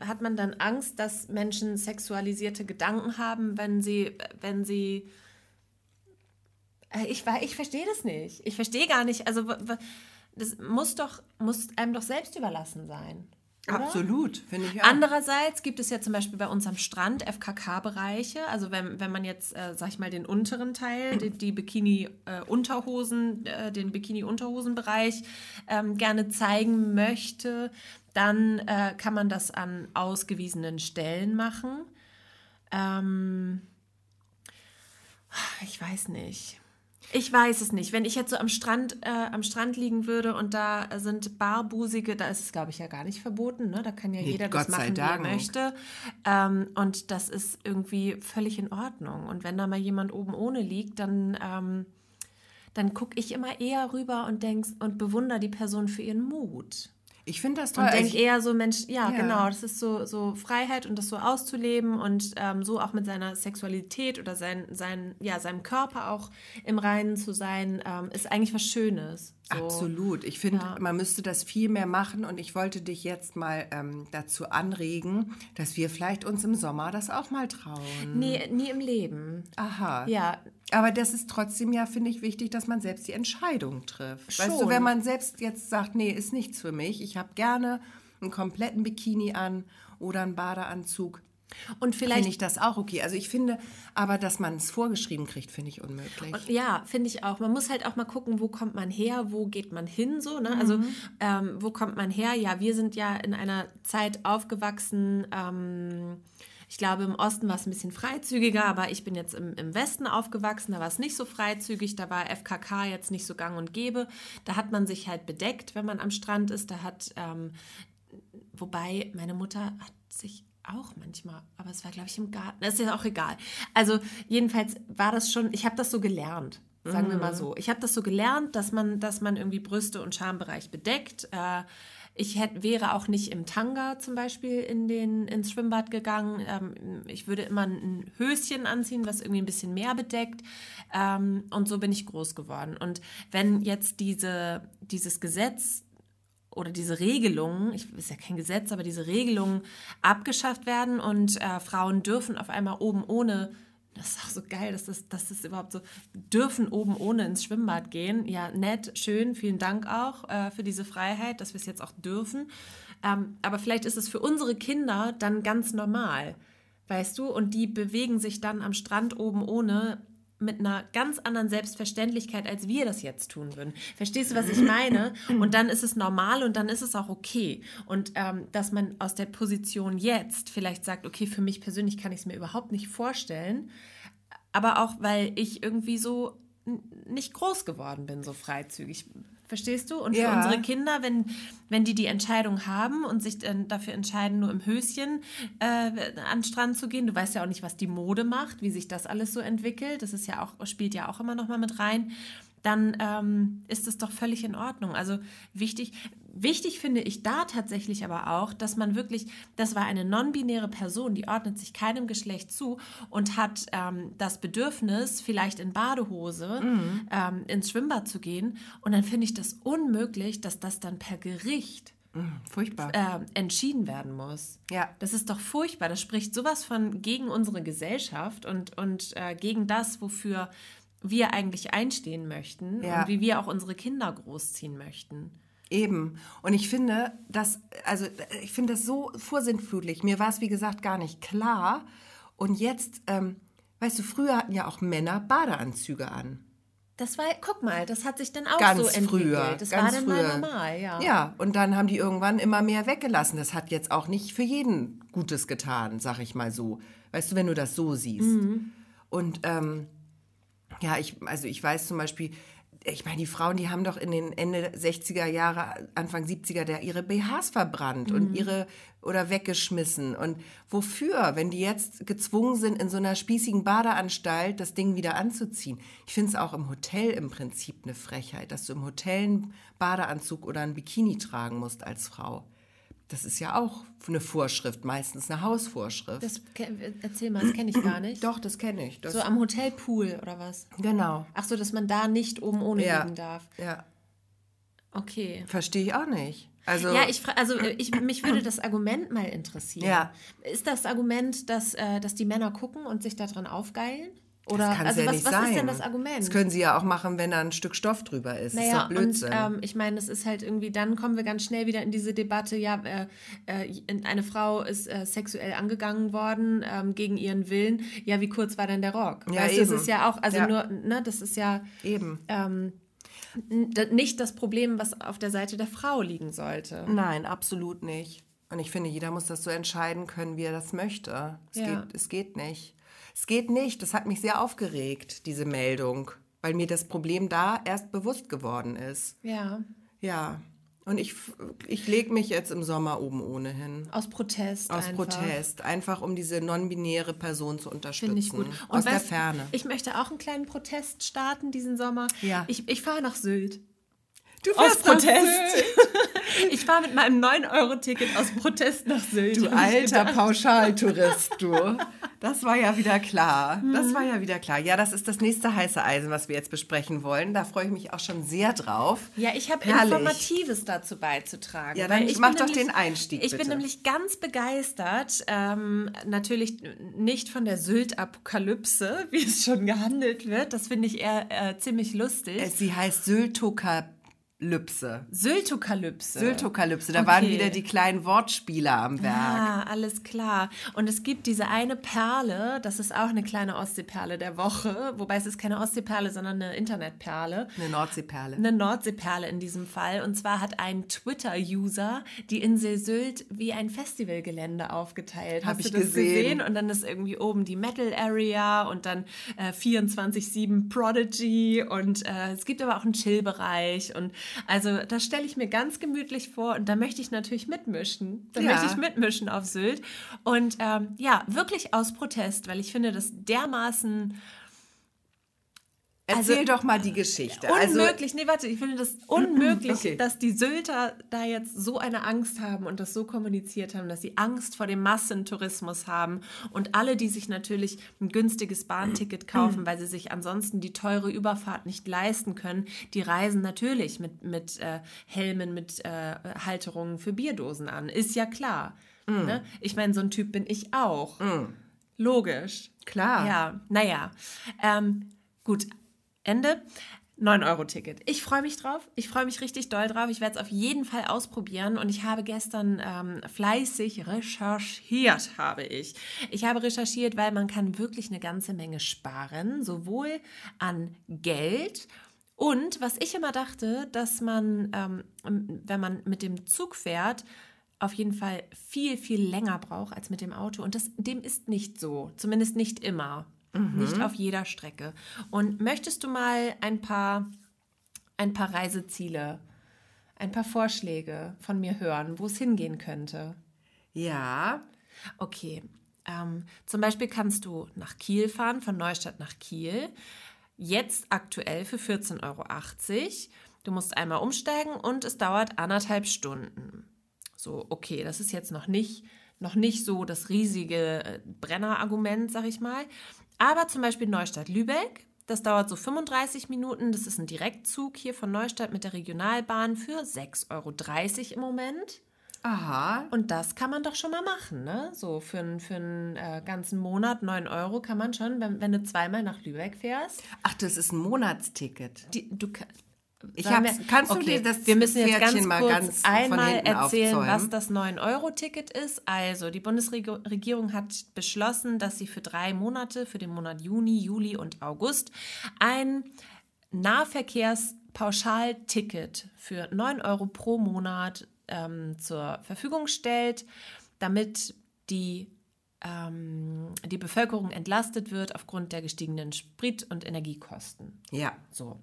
hat man dann Angst, dass Menschen sexualisierte Gedanken haben, wenn sie, wenn sie äh, Ich, wei- ich verstehe das nicht. Ich verstehe gar nicht. Also, das muss doch, muss einem doch selbst überlassen sein. Oder? Absolut, finde ich auch. Andererseits gibt es ja zum Beispiel bei uns am Strand FKK-Bereiche. Also wenn, wenn man jetzt, äh, sag ich mal, den unteren Teil, die, die Bikini-Unterhosen, äh, den Bikini-Unterhosen-Bereich ähm, gerne zeigen möchte, dann äh, kann man das an ausgewiesenen Stellen machen. Ähm, ich weiß nicht. Ich weiß es nicht. Wenn ich jetzt so am Strand, äh, am Strand liegen würde und da sind Barbusige, da ist es, glaube ich, ja gar nicht verboten. Ne? Da kann ja jeder das Gott sei machen, wie er möchte. Ähm, und das ist irgendwie völlig in Ordnung. Und wenn da mal jemand oben ohne liegt, dann, ähm, dann gucke ich immer eher rüber und denk, und bewundere die Person für ihren Mut. Ich finde das toll. Und denke Ich- eher so, Mensch, ja, Ja. genau, das ist so, so Freiheit und das so auszuleben und ähm, so auch mit seiner Sexualität oder sein, sein, ja, seinem Körper auch im Reinen zu sein, ähm, ist eigentlich was Schönes. So. Absolut. Ich finde, Ja. man müsste das viel mehr machen und ich wollte dich jetzt mal ähm, dazu anregen, dass wir vielleicht uns im Sommer das auch mal trauen. Nee, nie im Leben. Aha. Ja, Aber das ist trotzdem ja, finde ich, wichtig, dass man selbst die Entscheidung trifft. Weißt du, Schon. wenn man selbst jetzt sagt, nee, ist nichts für mich, ich habe gerne einen kompletten Bikini an oder einen Badeanzug, und finde vielleicht ich das auch okay. Also ich finde, aber dass man es vorgeschrieben kriegt, finde ich unmöglich. Ja, finde ich auch. Man muss halt auch mal gucken, wo kommt man her, wo geht man hin, so, ne? Also, ähm, wo kommt man her? Ja, wir sind ja in einer Zeit aufgewachsen, ähm, Ich glaube, im Osten war es ein bisschen freizügiger, aber ich bin jetzt im, im Westen aufgewachsen, da war es nicht so freizügig, da war FKK jetzt nicht so gang und gäbe. Da hat man sich halt bedeckt, wenn man am Strand ist. Da hat, ähm, wobei meine Mutter hat sich auch manchmal, aber es war, glaube ich, im Garten. Das ist ja auch egal. Also jedenfalls war das schon, ich habe das so gelernt. Sagen wir mal so. Ich habe das so gelernt, dass man, dass man irgendwie Brüste und Schambereich bedeckt. Äh, ich hätte, wäre auch nicht im Tanga zum Beispiel in den, ins Schwimmbad gegangen. Ähm, ich würde immer ein Höschen anziehen, was irgendwie ein bisschen mehr bedeckt. Ähm, und so bin ich groß geworden. Und wenn jetzt diese, dieses Gesetz oder diese Regelungen, ich ist ja kein Gesetz, aber diese Regelungen abgeschafft werden und äh, Frauen dürfen auf einmal oben ohne das ist auch so geil, dass das, dass das überhaupt so dürfen oben ohne ins Schwimmbad gehen. Ja, nett, schön, vielen Dank auch äh, für diese Freiheit, dass wir es jetzt auch dürfen. Ähm, aber vielleicht ist es für unsere Kinder dann ganz normal, weißt du? Und die bewegen sich dann am Strand oben ohne mit einer ganz anderen Selbstverständlichkeit, als wir das jetzt tun würden. Verstehst du, was ich meine? Und dann ist es normal und dann ist es auch okay. Und ähm, dass man aus der Position jetzt vielleicht sagt, okay, für mich persönlich kann ich es mir überhaupt nicht vorstellen, aber auch weil ich irgendwie so nicht groß geworden bin, so freizügig. Verstehst du? Und für Ja. unsere Kinder, wenn, wenn die die Entscheidung haben und sich dann dafür entscheiden, nur im Höschen äh, an den Strand zu gehen, du weißt ja auch nicht, was die Mode macht, wie sich das alles so entwickelt. Das ist ja auch, spielt ja auch immer noch mal mit rein. Dann ähm, ist es doch völlig in Ordnung. Also wichtig, wichtig finde ich da tatsächlich aber auch, dass man wirklich, das war eine non-binäre Person, die ordnet sich keinem Geschlecht zu und hat ähm, das Bedürfnis, vielleicht in Badehose ähm, ins Schwimmbad zu gehen. Und dann finde ich das unmöglich, dass das dann per Gericht Furchtbar. äh, entschieden werden muss. Ja. Das ist doch furchtbar. Das spricht sowas von gegen unsere Gesellschaft und, und äh, gegen das, wofür wir eigentlich einstehen möchten Ja. und wie wir auch unsere Kinder großziehen möchten. Eben. Und ich finde das, also ich finde das so vorsintflutlich. Mir war es, wie gesagt, gar nicht klar. Und jetzt, ähm, weißt du, früher hatten ja auch Männer Badeanzüge an. Das war, guck mal, das hat sich dann auch Ganz so entwickelt. früher. Das ganz war dann früher. mal normal, ja. Ja, und dann haben die irgendwann immer mehr weggelassen. Das hat jetzt auch nicht für jeden Gutes getan, sag ich mal so. Weißt du, wenn du das so siehst. Mhm. Und ähm, ja, ich, also ich weiß zum Beispiel, ich meine, die Frauen, die haben doch in den Ende 60er Jahre, Anfang 70er der ihre BHs verbrannt Mhm. und ihre oder weggeschmissen. Und wofür, wenn die jetzt gezwungen sind, in so einer spießigen Badeanstalt das Ding wieder anzuziehen? Ich finde es auch im Hotel im Prinzip eine Frechheit, dass du im Hotel einen Badeanzug oder ein Bikini tragen musst als Frau. Das ist ja auch eine Vorschrift, meistens eine Hausvorschrift. Das, erzähl mal, das kenne ich gar nicht. Doch, das kenne ich. Das, So am Hotelpool oder was? genau. Ach so, dass man da nicht oben ohne Ja. liegen darf. Ja, Okay. verstehe ich auch nicht. Also, Ja, ich, also äh, ich, mich würde das Argument mal interessieren. Ja. Ist das Argument, dass, äh, dass die Männer gucken und sich daran aufgeilen? Oder das kann also ja was, nicht was sein. ist denn das Argument? Das können sie ja auch machen, wenn da ein Stück Stoff drüber ist. das ist naja, doch Blödsinn. und ähm, ich meine, es ist halt irgendwie, dann kommen wir ganz schnell wieder in diese Debatte, ja, äh, äh, eine Frau ist äh, sexuell angegangen worden ähm, gegen ihren Willen. Ja, wie kurz war denn der Rock? Ja, weißt du, das eben. ist ja auch, also Ja. nur, ne, das ist ja Eben. ähm, nicht das Problem, was auf der Seite der Frau liegen sollte. Nein, absolut nicht. Und ich finde, jeder muss das so entscheiden können, wie er das möchte. Es, Ja. geht, es geht nicht. Es geht nicht. Das hat mich sehr aufgeregt, diese Meldung, weil mir das Problem da erst bewusst geworden ist. Ja, Ja. Und ich, ich lege mich jetzt im Sommer oben ohnehin. aus Protest Aus einfach. Protest. Einfach um diese non-binäre Person zu unterstützen. Finde ich gut. Und Aus der weißt, Ferne. Ich möchte auch einen kleinen Protest starten diesen Sommer. Ja. Ich, ich fahre nach Sylt. Du Aus fährst nach Protest. Ich fahre mit meinem 9-Euro-Ticket aus Protest nach Sylt. Du alter. Pauschaltourist, du. Das war ja wieder klar. Das war ja wieder klar. Ja, das ist das nächste heiße Eisen, was wir jetzt besprechen wollen. Da freue ich mich auch schon sehr drauf. Ja, ich habe. Informatives dazu beizutragen. Ja, dann ich mach bin doch nämlich- den Einstieg, Ich bin bitte. nämlich ganz begeistert, ähm, natürlich nicht von der Sylt-Apokalypse, wie es schon gehandelt wird. Das finde ich eher äh, ziemlich lustig. Sie heißt Syltokalypse. Syltokalypse. Syltokalypse. Syltokalypse, da Okay. waren wieder die kleinen Wortspieler am Werk. Ah, alles klar. Und es gibt diese eine Perle, das ist auch eine kleine Ostseeperle der Woche, wobei es ist keine Ostseeperle, sondern eine Internetperle. Eine Nordseeperle. Eine Nordseeperle in diesem Fall. Und zwar hat ein Twitter-User die Insel Sylt wie ein Festivalgelände aufgeteilt. Hab Hast ich du das gesehen. gesehen? Und dann ist irgendwie oben die Metal Area und dann äh, 24-7 Prodigy und äh, es gibt aber auch einen Chill-Bereich. Und also das stelle ich mir ganz gemütlich vor und da möchte ich natürlich mitmischen. Da Ja. möchte ich mitmischen auf Sylt. Und ähm, ja, wirklich aus Protest, weil ich finde das dermaßen Erzähl also- doch mal die Geschichte. Also, Unmöglich, nee, warte, ich finde das [clears throat] unmöglich, Okay. dass die Sylter da jetzt so eine Angst haben und das so kommuniziert haben, dass sie Angst vor dem Massentourismus haben und alle, die sich natürlich ein günstiges Bahnticket kaufen, [clears throat] weil sie sich ansonsten die teure Überfahrt nicht leisten können, die reisen natürlich mit, mit äh, Helmen, mit äh, Halterungen für Bierdosen an. Ist ja klar. Ne? Ich meine, so ein Typ bin ich auch. Logisch. Klar. Ja, naja. Ähm, gut, Ende. 9-Euro-Ticket. Ich freue mich drauf. Ich freue mich richtig doll drauf. Ich werde es auf jeden Fall ausprobieren. Und ich habe gestern ähm, fleißig recherchiert, habe ich. Ich habe recherchiert, weil man kann wirklich eine ganze Menge sparen, sowohl an Geld und was ich immer dachte, dass man, ähm, wenn man mit dem Zug fährt, auf jeden Fall viel, viel länger braucht als mit dem Auto. Und das, dem ist nicht so. Zumindest nicht immer. Nicht auf jeder Strecke. Und möchtest du mal ein paar, ein paar Reiseziele, ein paar Vorschläge von mir hören, wo es hingehen könnte? ja, Okay. Ähm, zum Beispiel kannst du nach Kiel fahren, von Neustadt nach Kiel. Jetzt aktuell für 14,80 Euro. Du musst einmal umsteigen und es dauert anderthalb Stunden. So, okay, das ist jetzt noch nicht, noch nicht so das riesige äh, Brenner-Argument, sag ich mal. Aber zum Beispiel Neustadt-Lübeck, das dauert so 35 Minuten. Das ist ein Direktzug hier von Neustadt mit der Regionalbahn für 6,30 Euro im Moment. aha. Und das kann man doch schon mal machen, ne? So für, einen- für einen äh, ganzen Monat 9 Euro kann man schon, wenn, wenn du zweimal nach Lübeck fährst. Ach, das ist ein Monatsticket. Die, du Ich hab's- kannst du dir das wir müssen jetzt Pferdchen ganz kurz ganz einmal erzählen, aufzäumen? was das 9-Euro-Ticket ist. Also, die Bundesregierung hat beschlossen, dass sie für drei Monate, für den Monat Juni, Juli und August, ein Nahverkehrspauschalticket für 9 Euro pro Monat ähm, zur Verfügung stellt, damit die ähm, die Bevölkerung entlastet wird aufgrund der gestiegenen Sprit- und Energiekosten. Ja. So.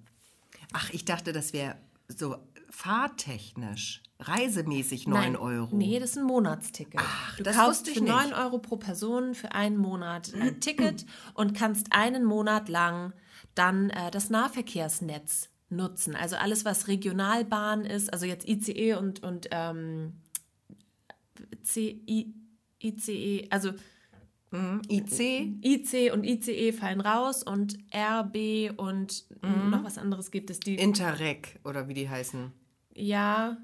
Ach, ich dachte, das wäre so fahrtechnisch, reisemäßig 9 Nein, Euro. Nee, das ist ein Monatsticket. du das kaufst wusste ich für nicht. 9 Euro pro Person für einen Monat ein [clears throat] Ticket und kannst einen Monat lang dann äh, das Nahverkehrsnetz nutzen. Also alles, was Regionalbahn ist, also jetzt ICE und, und ähm, CI, ICE, also Mhm. IC, IC und ICE fallen raus und RB und Mhm. noch was anderes gibt es. Die, Interreg oder wie die heißen. Ja,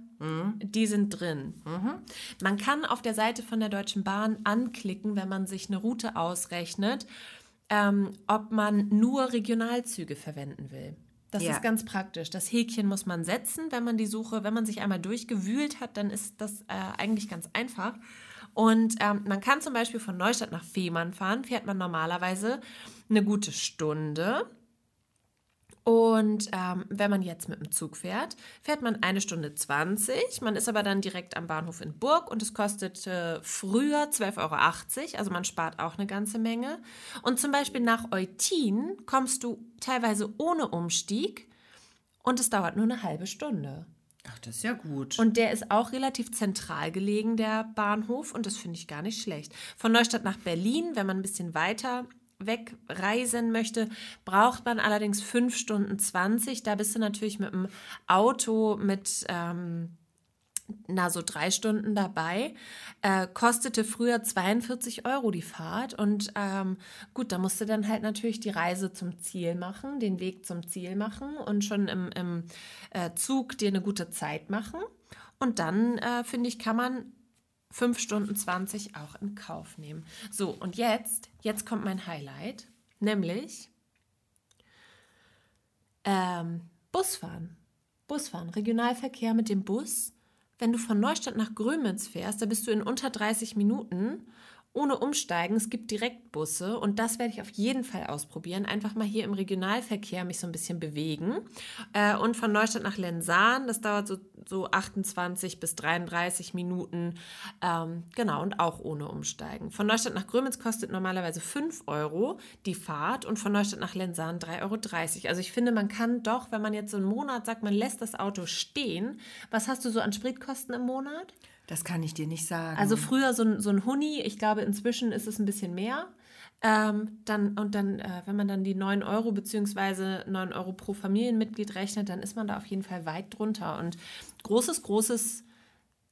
die sind drin. Man kann auf der Seite von der Deutschen Bahn anklicken, wenn man sich eine Route ausrechnet, ähm, ob man nur Regionalzüge verwenden will. Das Ja. ist ganz praktisch. Das Häkchen muss man setzen, wenn man die Suche, wenn man sich einmal durchgewühlt hat, dann ist das äh, eigentlich ganz einfach. Und ähm, man kann zum Beispiel von Neustadt nach Fehmarn fahren, fährt man normalerweise eine gute Stunde. Und ähm, wenn man jetzt mit dem Zug fährt, fährt man eine Stunde 20. Man ist aber dann direkt am Bahnhof in Burg und es kostet äh, früher 12,80 Euro. Also man spart auch eine ganze Menge. Und zum Beispiel nach Eutin kommst du teilweise ohne Umstieg und es dauert nur eine halbe Stunde. Ach, das ist ja gut. Und der ist auch relativ zentral gelegen, der Bahnhof, und das finde ich gar nicht schlecht. Von Neustadt nach Berlin, wenn man ein bisschen weiter wegreisen möchte, braucht man allerdings 5 Stunden 20. Da bist du natürlich mit dem Auto mit ähm, na so drei Stunden dabei. Äh, kostete früher 42 Euro die Fahrt. Und ähm, gut, da musst du dann halt natürlich die Reise zum Ziel machen, den Weg zum Ziel machen und schon im, im äh, Zug dir eine gute Zeit machen. Und dann, äh, finde ich, kann man 5 Stunden 20 auch in Kauf nehmen. So, und jetzt, jetzt kommt mein Highlight, nämlich ähm, Busfahren. Busfahren, Regionalverkehr mit dem Bus. Wenn du von Neustadt nach Grömitz fährst, da bist du in unter 30 Minuten ohne Umsteigen. Es gibt Direktbusse und das werde ich auf jeden Fall ausprobieren. Einfach mal hier im Regionalverkehr mich so ein bisschen bewegen. Äh, und von Neustadt nach Lensahn, das dauert so, so 28 bis 33 Minuten. Ähm, genau, und auch ohne Umsteigen. Von Neustadt nach Grömitz kostet normalerweise 5 Euro die Fahrt und von Neustadt nach Lensahn 3,30 Euro. Also ich finde, man kann doch, wenn man jetzt so einen Monat sagt, man lässt das Auto stehen. Was hast du so an Spritkosten im Monat? Das kann ich dir nicht sagen. Also früher so ein, so ein Huni, ich glaube inzwischen ist es ein bisschen mehr. Ähm, dann, und dann, äh, wenn man dann die 9 Euro bzw. 9 Euro pro Familienmitglied rechnet, dann ist man da auf jeden Fall weit drunter. Und großes, großes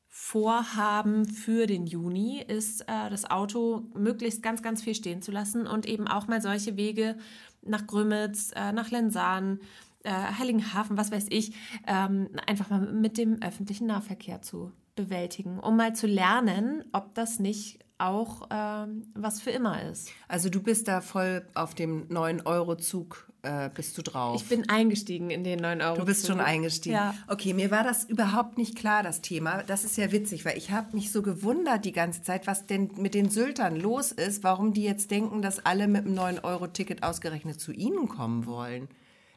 Vorhaben für den Juni ist, äh, das Auto möglichst ganz, ganz viel stehen zu lassen und eben auch mal solche Wege nach Grömitz, äh, nach Lensahn, äh, Heiligenhafen, was weiß ich, ähm, einfach mal mit dem öffentlichen Nahverkehr zu bewältigen, um mal zu lernen, ob das nicht auch ähm, was für immer ist. Also du bist da voll auf dem 9-Euro-Zug, äh, bist du drauf? Ich bin eingestiegen in den 9-Euro-Zug. Du bist schon eingestiegen? Ja. Okay, mir war das überhaupt nicht klar, das Thema. Das ist ja witzig, weil ich habe mich so gewundert die ganze Zeit, was denn mit den Syltern los ist, warum die jetzt denken, dass alle mit dem 9-Euro-Ticket ausgerechnet zu ihnen kommen wollen.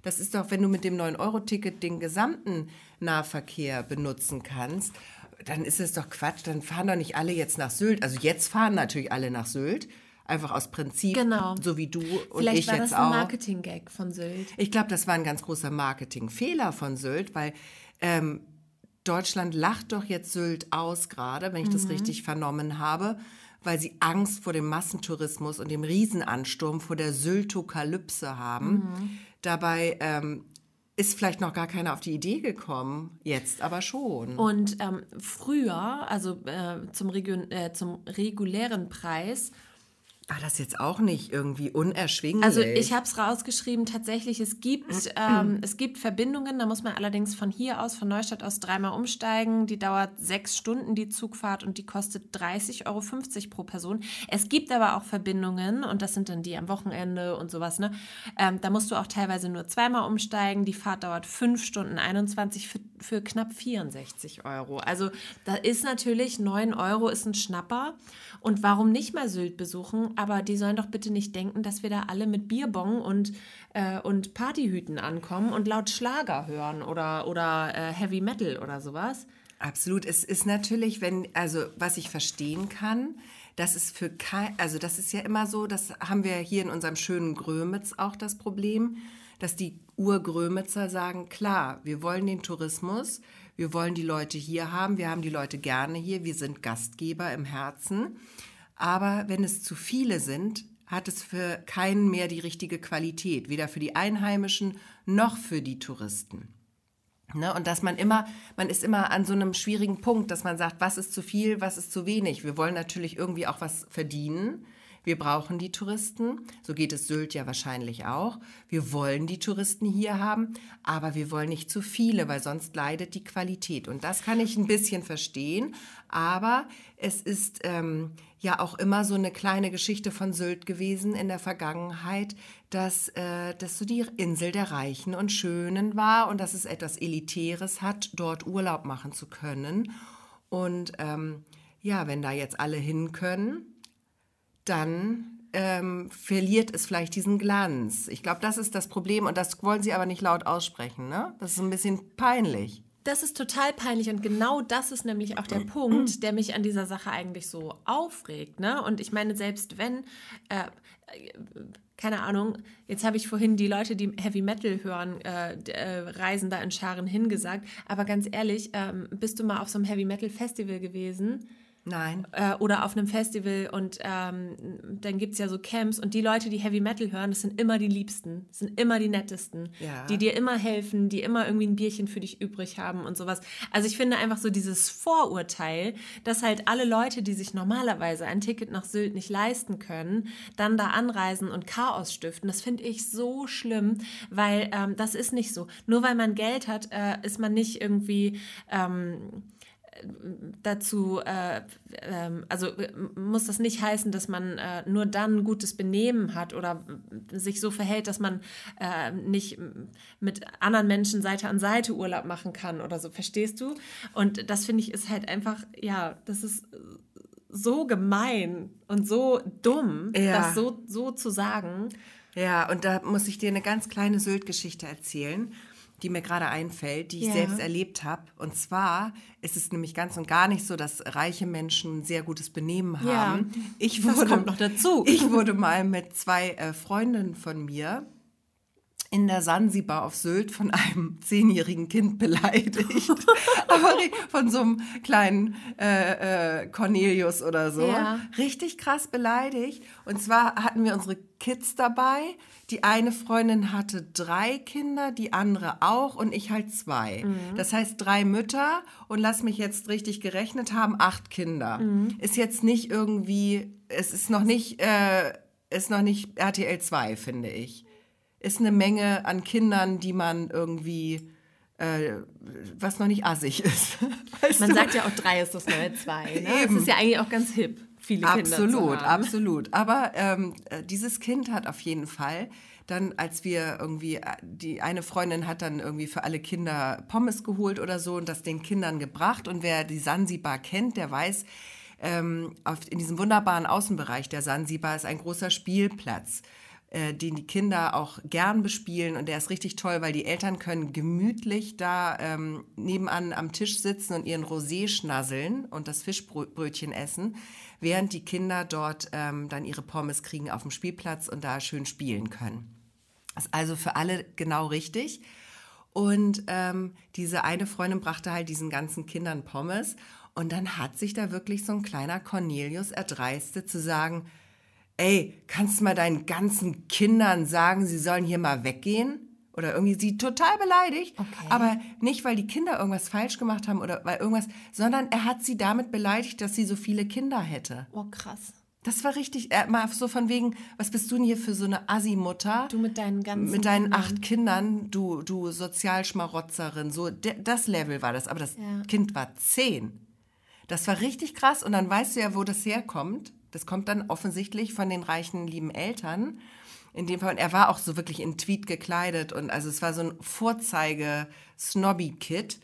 Das ist doch, wenn du mit dem 9-Euro-Ticket den gesamten Nahverkehr benutzen kannst dann ist es doch Quatsch. Dann fahren doch nicht alle jetzt nach Sylt. Also jetzt fahren natürlich alle nach Sylt. Einfach aus Prinzip, genau. so wie du und Vielleicht ich war jetzt das ein auch. Marketing-Gag von Sylt. Ich glaube, das war ein ganz großer Marketingfehler von Sylt, weil ähm, Deutschland lacht doch jetzt Sylt aus gerade, wenn ich das richtig vernommen habe, weil sie Angst vor dem Massentourismus und dem Riesenansturm vor der Syltokalypse haben. Dabei ähm, ist vielleicht noch gar keiner auf die Idee gekommen, jetzt aber schon. Und ähm, früher, also äh, zum, Region, äh, zum regulären Preis, War das jetzt auch nicht irgendwie unerschwinglich? Also ich habe es rausgeschrieben, tatsächlich, es gibt, ähm, es gibt Verbindungen, da muss man allerdings von hier aus, von Neustadt aus dreimal umsteigen. Die dauert sechs Stunden, die Zugfahrt, und die kostet 30,50 Euro pro Person. Es gibt aber auch Verbindungen, und das sind dann die am Wochenende und sowas, ne? Ähm, da musst du auch teilweise nur zweimal umsteigen. Die Fahrt dauert fünf Stunden 21 für, knapp 64 Euro. Also da ist natürlich 9 Euro ist ein Schnapper. Und warum nicht mal Sylt besuchen? Aber die sollen doch bitte nicht denken, dass wir da alle mit Bierbong und, äh, und Partyhüten ankommen und laut Schlager hören oder, oder äh, Heavy Metal oder sowas. Absolut. Es ist natürlich, wenn, also was ich verstehen kann, das ist für kein, also das ist ja immer so, das haben wir hier in unserem schönen Grömitz auch das Problem, dass die Urgrömitzer sagen, klar, wir wollen den Tourismus, wir wollen die Leute hier haben, wir haben die Leute gerne hier, wir sind Gastgeber im Herzen. Aber wenn es zu viele sind, hat es für keinen mehr die richtige Qualität, weder für die Einheimischen noch für die Touristen. Ne? Und dass man immer, man ist immer an so einem schwierigen Punkt, dass man sagt, was ist zu viel, was ist zu wenig. Wir wollen natürlich irgendwie auch was verdienen. Wir brauchen die Touristen. So geht es Sylt ja wahrscheinlich auch. Wir wollen die Touristen hier haben, aber wir wollen nicht zu viele, weil sonst leidet die Qualität. Und das kann ich ein bisschen verstehen. Aber es ist ähm, ja auch immer so eine kleine Geschichte von Sylt gewesen in der Vergangenheit, dass äh, das so die Insel der Reichen und Schönen war und dass es etwas Elitäres hat, dort Urlaub machen zu können. Und ähm, ja, wenn da jetzt alle hin können, dann ähm, verliert es vielleicht diesen Glanz. Ich glaube, das ist das Problem und das wollen sie aber nicht laut aussprechen. Ne? Das ist ein bisschen peinlich. Das ist total peinlich und genau das ist nämlich auch der Punkt, [clears throat] der mich an dieser Sache eigentlich so aufregt. Ne? Und ich meine, selbst wenn, äh, keine Ahnung, jetzt habe ich vorhin die Leute, die Heavy Metal hören, äh, äh, reisen da in Scharen hingesagt, aber ganz ehrlich, ähm, bist du mal auf so einem Heavy Metal Festival gewesen? Nein. äh, oder auf einem Festival und ähm, dann gibt es ja so Camps und die Leute, die Heavy Metal hören, das sind immer die Liebsten, das sind immer die Nettesten, Ja. die dir immer helfen, die immer irgendwie ein Bierchen für dich übrig haben und sowas. Also ich finde einfach so dieses Vorurteil, dass halt alle Leute, die sich normalerweise ein Ticket nach Sylt nicht leisten können, dann da anreisen und Chaos stiften, das finde ich so schlimm, weil ähm, das ist nicht so. Nur weil man Geld hat, äh, ist man nicht irgendwie... Ähm, dazu, äh, ähm, also äh, muss das nicht heißen, dass man äh, nur dann gutes Benehmen hat oder sich so verhält, dass man äh, nicht mit anderen Menschen Seite an Seite Urlaub machen kann oder so, verstehst du? Und das finde ich ist halt einfach, ja, das ist so gemein und so dumm, ja. das so, so zu sagen. Ja, und da muss ich dir eine ganz kleine Sylt-Geschichte erzählen die mir gerade einfällt, die ich ja. selbst erlebt habe. Und zwar ist es nämlich ganz und gar nicht so, dass reiche Menschen sehr gutes Benehmen haben. Ja, ich [laughs] wurde, das kommt noch dazu. [laughs] Ich wurde mal mit zwei äh, Freundinnen von mir in der Sansibar auf Sylt von einem [laughs] zehnjährigen Kind beleidigt. [laughs] Aber von so einem kleinen äh, äh, Cornelius oder so. Ja. Richtig krass beleidigt. Und zwar hatten wir unsere Kids dabei. Die eine Freundin hatte drei Kinder, die andere auch und ich halt zwei. Mhm. Das heißt drei Mütter und lass mich jetzt richtig gerechnet haben, acht Kinder. Mhm. Ist jetzt nicht irgendwie, es ist noch nicht, äh, ist noch nicht RTL 2, finde ich. Ist eine Menge an Kindern, die man irgendwie äh, was noch nicht assig ist. [laughs] Weißt Man du? sagt ja auch drei ist das neue zwei. Ne? Eben. Das ist ja eigentlich auch ganz hip viele absolut, Kinder Absolut, absolut. Aber ähm, äh, dieses Kind hat auf jeden Fall dann, als wir irgendwie, äh, die eine Freundin hat dann irgendwie für alle Kinder Pommes geholt oder so und das den Kindern gebracht. Und wer die Sansibar kennt, der weiß, ähm, auf, in diesem wunderbaren Außenbereich der Sansibar ist ein großer Spielplatz äh, den die Kinder auch gern bespielen und der ist richtig toll, weil die Eltern können gemütlich da ähm, nebenan am Tisch sitzen und ihren Rosé schnasseln und das Fischbrötchen essen während die Kinder dort ähm, dann ihre Pommes kriegen auf dem Spielplatz und da schön spielen können. Das ist also für alle genau richtig. Und ähm, diese eine Freundin brachte halt diesen ganzen Kindern Pommes. Und dann hat sich da wirklich so ein kleiner Cornelius erdreistet zu sagen, ey, kannst du mal deinen ganzen Kindern sagen, sie sollen hier mal weggehen? oder irgendwie sie total beleidigt, okay. aber nicht, weil die Kinder irgendwas falsch gemacht haben oder weil irgendwas, sondern er hat sie damit beleidigt, dass sie so viele Kinder hätte. Oh, krass. Das war richtig, äh, mal so von wegen, was bist du denn hier für so eine Assi-Mutter? Du mit deinen ganzen Mit deinen Kindern. acht Kindern, du, du Sozialschmarotzerin, so, das Level war das, aber das ja. Kind war zehn. Das war richtig krass und dann weißt du ja, wo das herkommt. Das kommt dann offensichtlich von den reichen, lieben Eltern in dem Fall. Und er war auch so wirklich in Tweet gekleidet und also es war so ein Vorzeige-Snobby-Kit.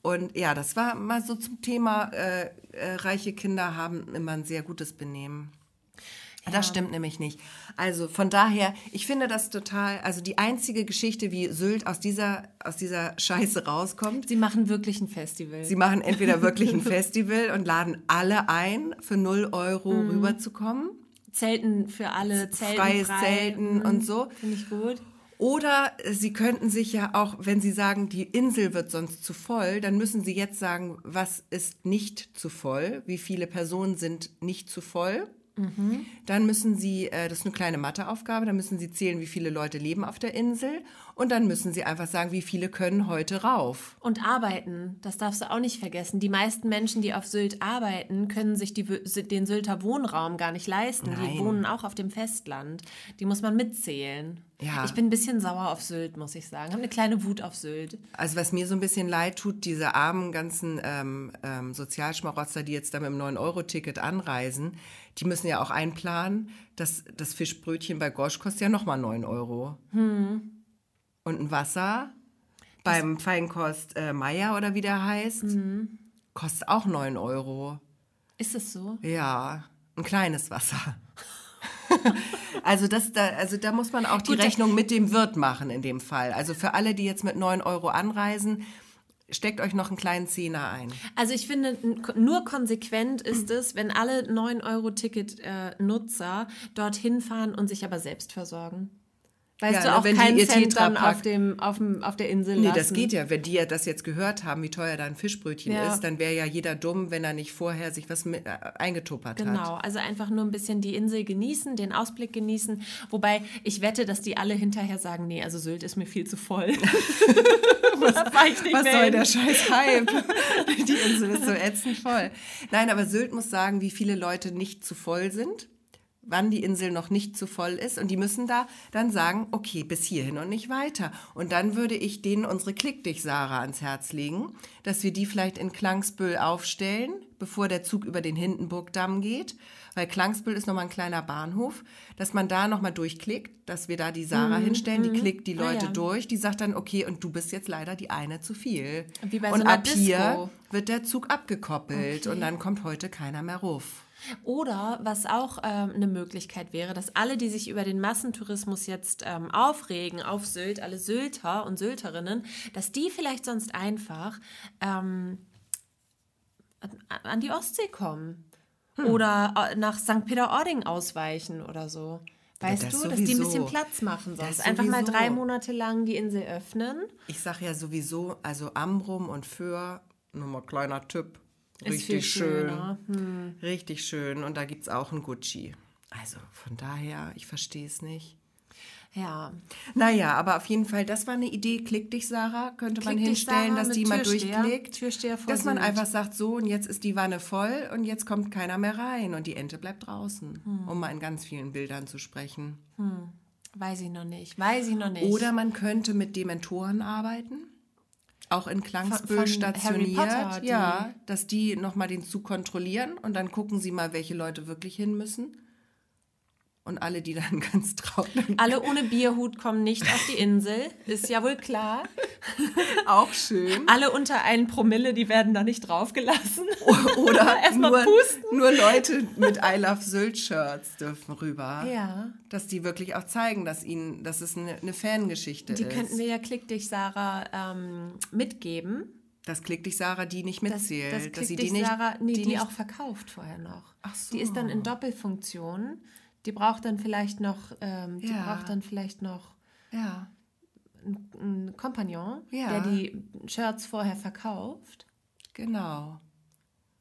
Und ja, das war mal so zum Thema, äh, äh, reiche Kinder haben immer ein sehr gutes Benehmen. Ja. Das stimmt nämlich nicht. Also von daher, ich finde das total, also die einzige Geschichte, wie Sylt aus dieser, aus dieser Scheiße rauskommt. Sie machen wirklich ein Festival. Sie machen entweder wirklich ein [laughs] Festival und laden alle ein, für 0 Euro mhm. rüberzukommen. Zelten für alle, Zelten freies frei. Zelten und so. Finde ich gut. Oder Sie könnten sich ja auch, wenn Sie sagen, die Insel wird sonst zu voll, dann müssen Sie jetzt sagen, was ist nicht zu voll, wie viele Personen sind nicht zu voll. Mhm. Dann müssen Sie, äh, das ist eine kleine Matheaufgabe, dann müssen Sie zählen, wie viele Leute leben auf der Insel und dann müssen Sie einfach sagen, wie viele können heute rauf. Und arbeiten, das darfst du auch nicht vergessen. Die meisten Menschen, die auf Sylt arbeiten, können sich die, den Sylter Wohnraum gar nicht leisten. Nein. Die wohnen auch auf dem Festland. Die muss man mitzählen. Ja. Ich bin ein bisschen sauer auf Sylt, muss ich sagen. Ich habe eine kleine Wut auf Sylt. Also was mir so ein bisschen leid tut, diese armen ganzen ähm, ähm, Sozialschmarotzer, die jetzt da mit dem 9-Euro-Ticket anreisen, die müssen ja auch einplanen, dass das Fischbrötchen bei Gosch kostet ja nochmal 9 Euro. Hm. Und ein Wasser beim Feinkost äh, Meier oder wie der heißt, mhm. kostet auch 9 Euro. Ist es so? Ja, ein kleines Wasser. [laughs] also, das, da, also da muss man auch die Gut, Rechnung mit dem Wirt machen in dem Fall. Also für alle, die jetzt mit 9 Euro anreisen, steckt euch noch einen kleinen Zehner ein. Also ich finde, nur konsequent ist es, wenn alle 9-Euro-Ticket-Nutzer äh, dorthin fahren und sich aber selbst versorgen. Weißt ja, du, auch wenn keinen die ihr Cent dann auf, dem, auf, dem, auf der Insel Nee, das geht ja. Wenn die ja das jetzt gehört haben, wie teuer da ein Fischbrötchen ja. ist, dann wäre ja jeder dumm, wenn er nicht vorher sich was mit, äh, eingetuppert genau. hat. Genau, also einfach nur ein bisschen die Insel genießen, den Ausblick genießen. Wobei, ich wette, dass die alle hinterher sagen, nee, also Sylt ist mir viel zu voll. [laughs] [laughs] was, was soll der scheiß Hype? [laughs] die Insel ist so ätzend voll. Nein, aber Sylt muss sagen, wie viele Leute nicht zu voll sind wann die Insel noch nicht zu voll ist. Und die müssen da dann sagen, okay, bis hierhin und nicht weiter. Und dann würde ich denen unsere Klick dich, Sarah, ans Herz legen, dass wir die vielleicht in Klangsbüll aufstellen, bevor der Zug über den Hindenburgdamm geht. Weil Klangsbüll ist nochmal ein kleiner Bahnhof, dass man da nochmal durchklickt, dass wir da die Sarah hinstellen, die klickt die Ah, Leute ja. durch, die sagt dann, okay, und du bist jetzt leider die eine zu viel. Wie bei so und einer ab hier Disco. wird der Zug abgekoppelt Okay. und dann kommt heute keiner mehr ruf. Oder was auch ähm, eine Möglichkeit wäre, dass alle, die sich über den Massentourismus jetzt ähm, aufregen auf Sylt, alle Sylter und Sylterinnen, dass die vielleicht sonst einfach ähm, an, die Ostsee kommen. Hm. Oder äh, nach St. Peter-Ording ausweichen oder so. Weißt das du, dass die ein bisschen. Platz machen sonst. Einfach mal drei Monate lang die Insel öffnen. Ich sag ja sowieso, also Amrum und Föhr, nur mal kleiner Tipp, richtig viel schön. schöner. Hm. Richtig schön. Und da gibt es auch ein Gucci. Also von daher, ich verstehe es nicht. Ja, Naja, aber auf jeden Fall, das war eine Idee. Klick dich, Sarah, könnte man Klick dich, hinstellen, Sarah, dass die mal Türsteher. durchklickt. Türsteher dass man einfach sagt, so, und jetzt ist die Wanne voll und jetzt kommt keiner mehr rein und die Ente bleibt draußen, Hm. um mal in ganz vielen Bildern zu sprechen. weiß ich noch nicht. Weiß ich noch nicht. Oder man könnte mit Dementoren arbeiten. Auch in Klangsbüll stationiert. Potter, ja, dass die nochmal den Zug kontrollieren und dann gucken sie mal, welche Leute wirklich hin müssen. Und alle, die dann [laughs] ganz traurig Alle ohne Bierhut kommen nicht auf die Insel, ist ja wohl klar. [laughs] auch schön. Alle unter einen Promille, die werden da nicht draufgelassen. Oder [laughs] Erstmal nur, pusten. nur Leute mit I Love Sylt Shirts dürfen rüber. Ja. Dass die wirklich auch zeigen, dass ihnen, dass es eine, eine Fangeschichte Die ist. könnten wir ja Klick dich, Sarah, ähm, mitgeben. das klickt dich Sarah, die nicht Das, mitzählt. das dass Klick sie dich, die nicht, Sarah, nee, die, nicht auch verkauft vorher noch. Ach so. Die ist dann in Doppelfunktion. Die braucht dann vielleicht noch, ähm, die Ja. braucht dann vielleicht noch Ja. einen Kompagnon, Ja. der die Shirts vorher verkauft. Genau.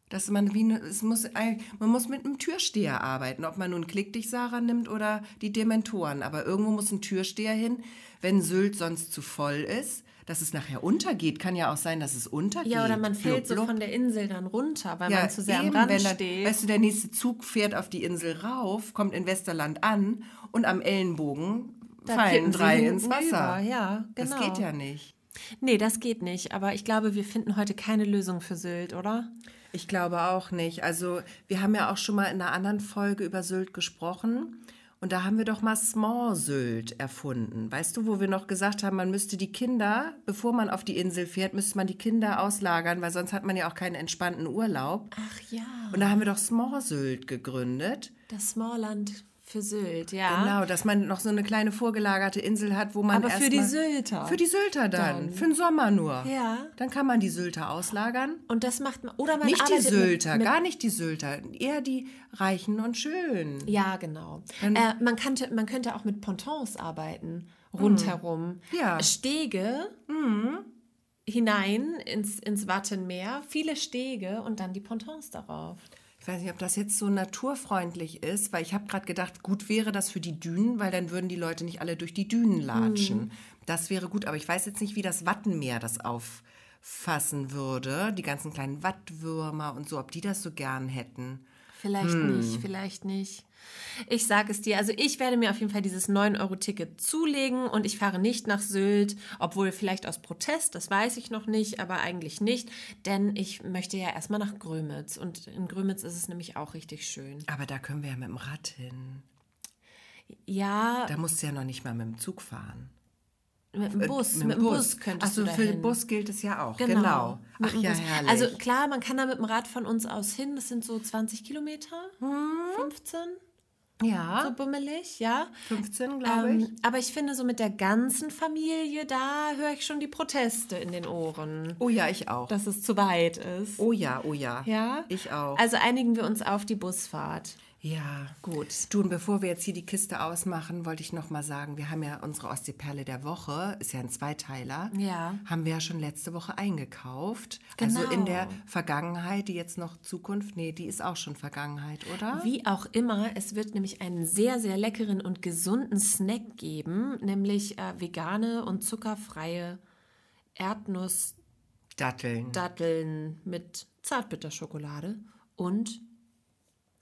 Dass man wie es muss ein- man muss mit einem Türsteher arbeiten, ob man nun Klick dich Sarah nimmt oder die Dementoren, aber irgendwo muss ein Türsteher hin, wenn Sylt sonst zu voll ist, dass es nachher untergeht, kann ja auch sein, dass es untergeht. Ja, oder man fällt Blub, so blub. von der Insel dann runter, weil ja, man zu sehr eben, am Rand wenn dann, steht. Weißt du, der nächste Zug fährt auf die Insel rauf, kommt in Westerland an und am Ellenbogen Da fallen drei ins Wasser. über, ja, genau. Das geht ja nicht. Nee, das geht nicht. Aber ich glaube, wir finden heute keine Lösung für Sylt, oder? Ich glaube auch nicht. Also wir haben ja auch schon mal in einer anderen Folge über Sylt gesprochen. Und da haben wir doch mal Small Sylt erfunden. Weißt du, wo wir noch gesagt haben, man müsste die Kinder, bevor man auf die Insel fährt, müsste man die Kinder auslagern, weil sonst hat man ja auch keinen entspannten Urlaub. Ach ja. Und da haben wir doch Small Sylt gegründet. Das Smallland für Sylt, ja. Genau, dass man noch so eine kleine vorgelagerte Insel hat, wo man Aber für die Sylter. Für die Sylter dann, Dann. für den Sommer nur. Ja. Dann kann man die Sylter auslagern. Und das macht man. Oder man Nicht die arbeitet mit- Sylter, mit, gar nicht die Sylter, eher die Reichen und Schönen. Ja, genau. Äh, man, könnte, man könnte auch mit Pontons arbeiten, rundherum. Hm. Ja. Hm. Stege hinein ins, ins Wattenmeer, viele Stege und dann die Pontons darauf. Ich weiß nicht, ob das jetzt so naturfreundlich ist, weil ich habe gerade gedacht, gut wäre das für die Dünen, weil dann würden die Leute nicht alle durch die Dünen latschen. Hm. Das wäre gut, aber ich weiß jetzt nicht, wie das Wattenmeer das auffassen würde. Die ganzen kleinen Wattwürmer und so, ob die das so gern hätten. Vielleicht Hm. nicht, vielleicht nicht. Ich sage es dir, also ich werde mir auf jeden Fall dieses 9-Euro-Ticket zulegen und ich fahre nicht nach Sylt, obwohl vielleicht aus Protest, das weiß ich noch nicht, aber eigentlich nicht, denn ich möchte ja erstmal nach Grömitz und in Grömitz ist es nämlich auch richtig schön. Aber da können wir ja mit dem Rad hin. Ja, Da musst du ja noch nicht mal mit dem Zug fahren. mit dem Bus, Äh, mit dem Bus, könntest Achso, du für den dahin. Bus gilt es ja auch. Genau. Genau. mit Ach ja, Bus. herrlich. Also klar, man kann da mit dem Rad von uns aus hin, das sind so 20 Kilometer, Hm. 15, ja, so bummelig, ja. 15, glaube ich. Ähm, aber ich finde, so mit der ganzen Familie, da höre ich schon die Proteste in den Ohren, Oh ja, ich auch. dass es zu weit ist. Oh ja, oh ja. Ja? Ich auch. Also einigen wir uns auf die Busfahrt. Ja, Gut. Du, und bevor wir jetzt hier die Kiste ausmachen, wollte ich noch mal sagen, wir haben ja unsere Ostseeperle der Woche, ist ja ein Zweiteiler. Ja. Haben wir ja schon letzte Woche eingekauft. Genau. Also in der Vergangenheit, die jetzt noch Zukunft, nee, die ist auch schon Vergangenheit, oder? Wie auch immer, es wird nämlich einen sehr, sehr leckeren und gesunden Snack geben, nämlich äh, vegane und zuckerfreie Erdnussdatteln Datteln. mit Zartbitterschokolade und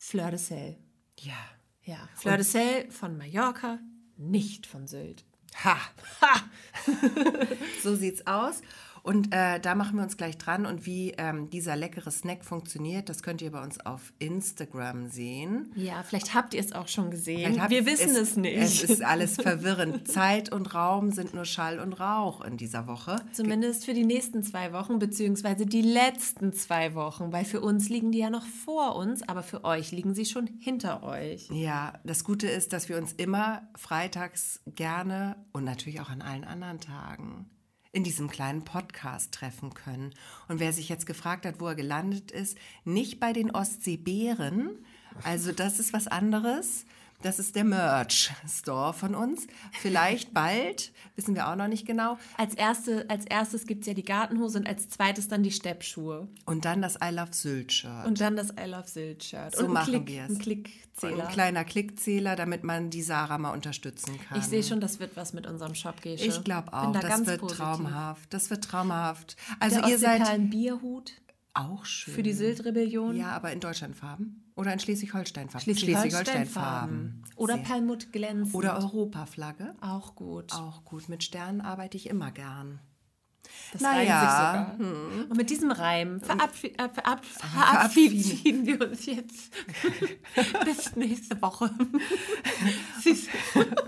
Fleur de Sel. Ja. Ja, Fleur de Sel von Mallorca, nicht von Sylt. Ha! Ha! [laughs] So sieht's aus. Und äh, da machen wir uns gleich dran. Und wie ähm, dieser leckere Snack funktioniert, das könnt ihr bei uns auf Instagram sehen. Ja, vielleicht habt ihr es auch schon gesehen. Habt- Wir wissen es, nicht. Es ist alles [laughs] verwirrend. Zeit und Raum sind nur Schall und Rauch in dieser Woche. Zumindest für die nächsten zwei Wochen, beziehungsweise die letzten zwei Wochen, weil für uns liegen die ja noch vor uns, aber für euch liegen sie schon hinter euch. Ja, das Gute ist, dass wir uns immer freitags gerne und natürlich auch an allen anderen Tagen in diesem kleinen Podcast treffen können. Und wer sich jetzt gefragt hat, wo er gelandet ist, nicht bei den Ostseebären, also das ist was anderes. Das ist der Merch-Store von uns. Vielleicht bald, wissen wir auch noch nicht genau. Als, erste, als erstes gibt es ja die Gartenhose und als zweites dann die Steppschuhe. Und dann das I Love Sylt-Shirt. Und dann das I Love Sylt-Shirt. So machen wir es. ein Klickzähler. ein kleiner Klickzähler, damit man die Sarah mal unterstützen kann. Ich sehe schon, das wird was mit unserem Shop, Gesche. Ich glaube Bin auch, da das ganz wird positiv. traumhaft. Das wird traumhaft. Also Der ihr seid Ostseeperlen-Bierhut auch schön. für die Sylt-Rebellion. Ja, aber in Deutschlandfarben oder in Schleswig-Holstein-Farben. Schleswig-Holstein-Farben. Oder. Perlmutt glänzend. Oder Europaflagge. Auch gut. Auch gut. Mit Sternen arbeite ich immer gern. Das Na reimt hm. sich sogar. Und mit diesem Reim verabschied, äh, verab, verabschieden wir uns jetzt. [laughs] Bis nächste Woche. [laughs] Süß.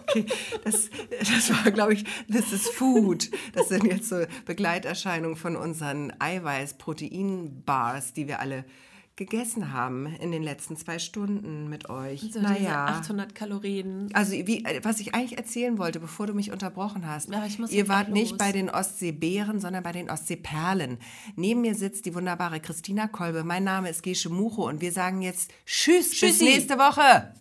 Okay, das, das war, glaube ich, This is Food. Das sind jetzt so Begleiterscheinungen von unseren Eiweiß-Protein-Bars, die wir alle gegessen haben in den letzten zwei Stunden mit euch. So diese naja. 800 Kalorien. Also wie, was ich eigentlich erzählen wollte, bevor du mich unterbrochen hast. Muss ihr wart nicht los. bei den Ostseebären, sondern bei den Ostseeperlen. Neben mir sitzt die wunderbare Christina Kolbe. Mein Name ist Gesche Mucho und wir sagen jetzt Tschüss, bis Tschüssi. nächste Woche.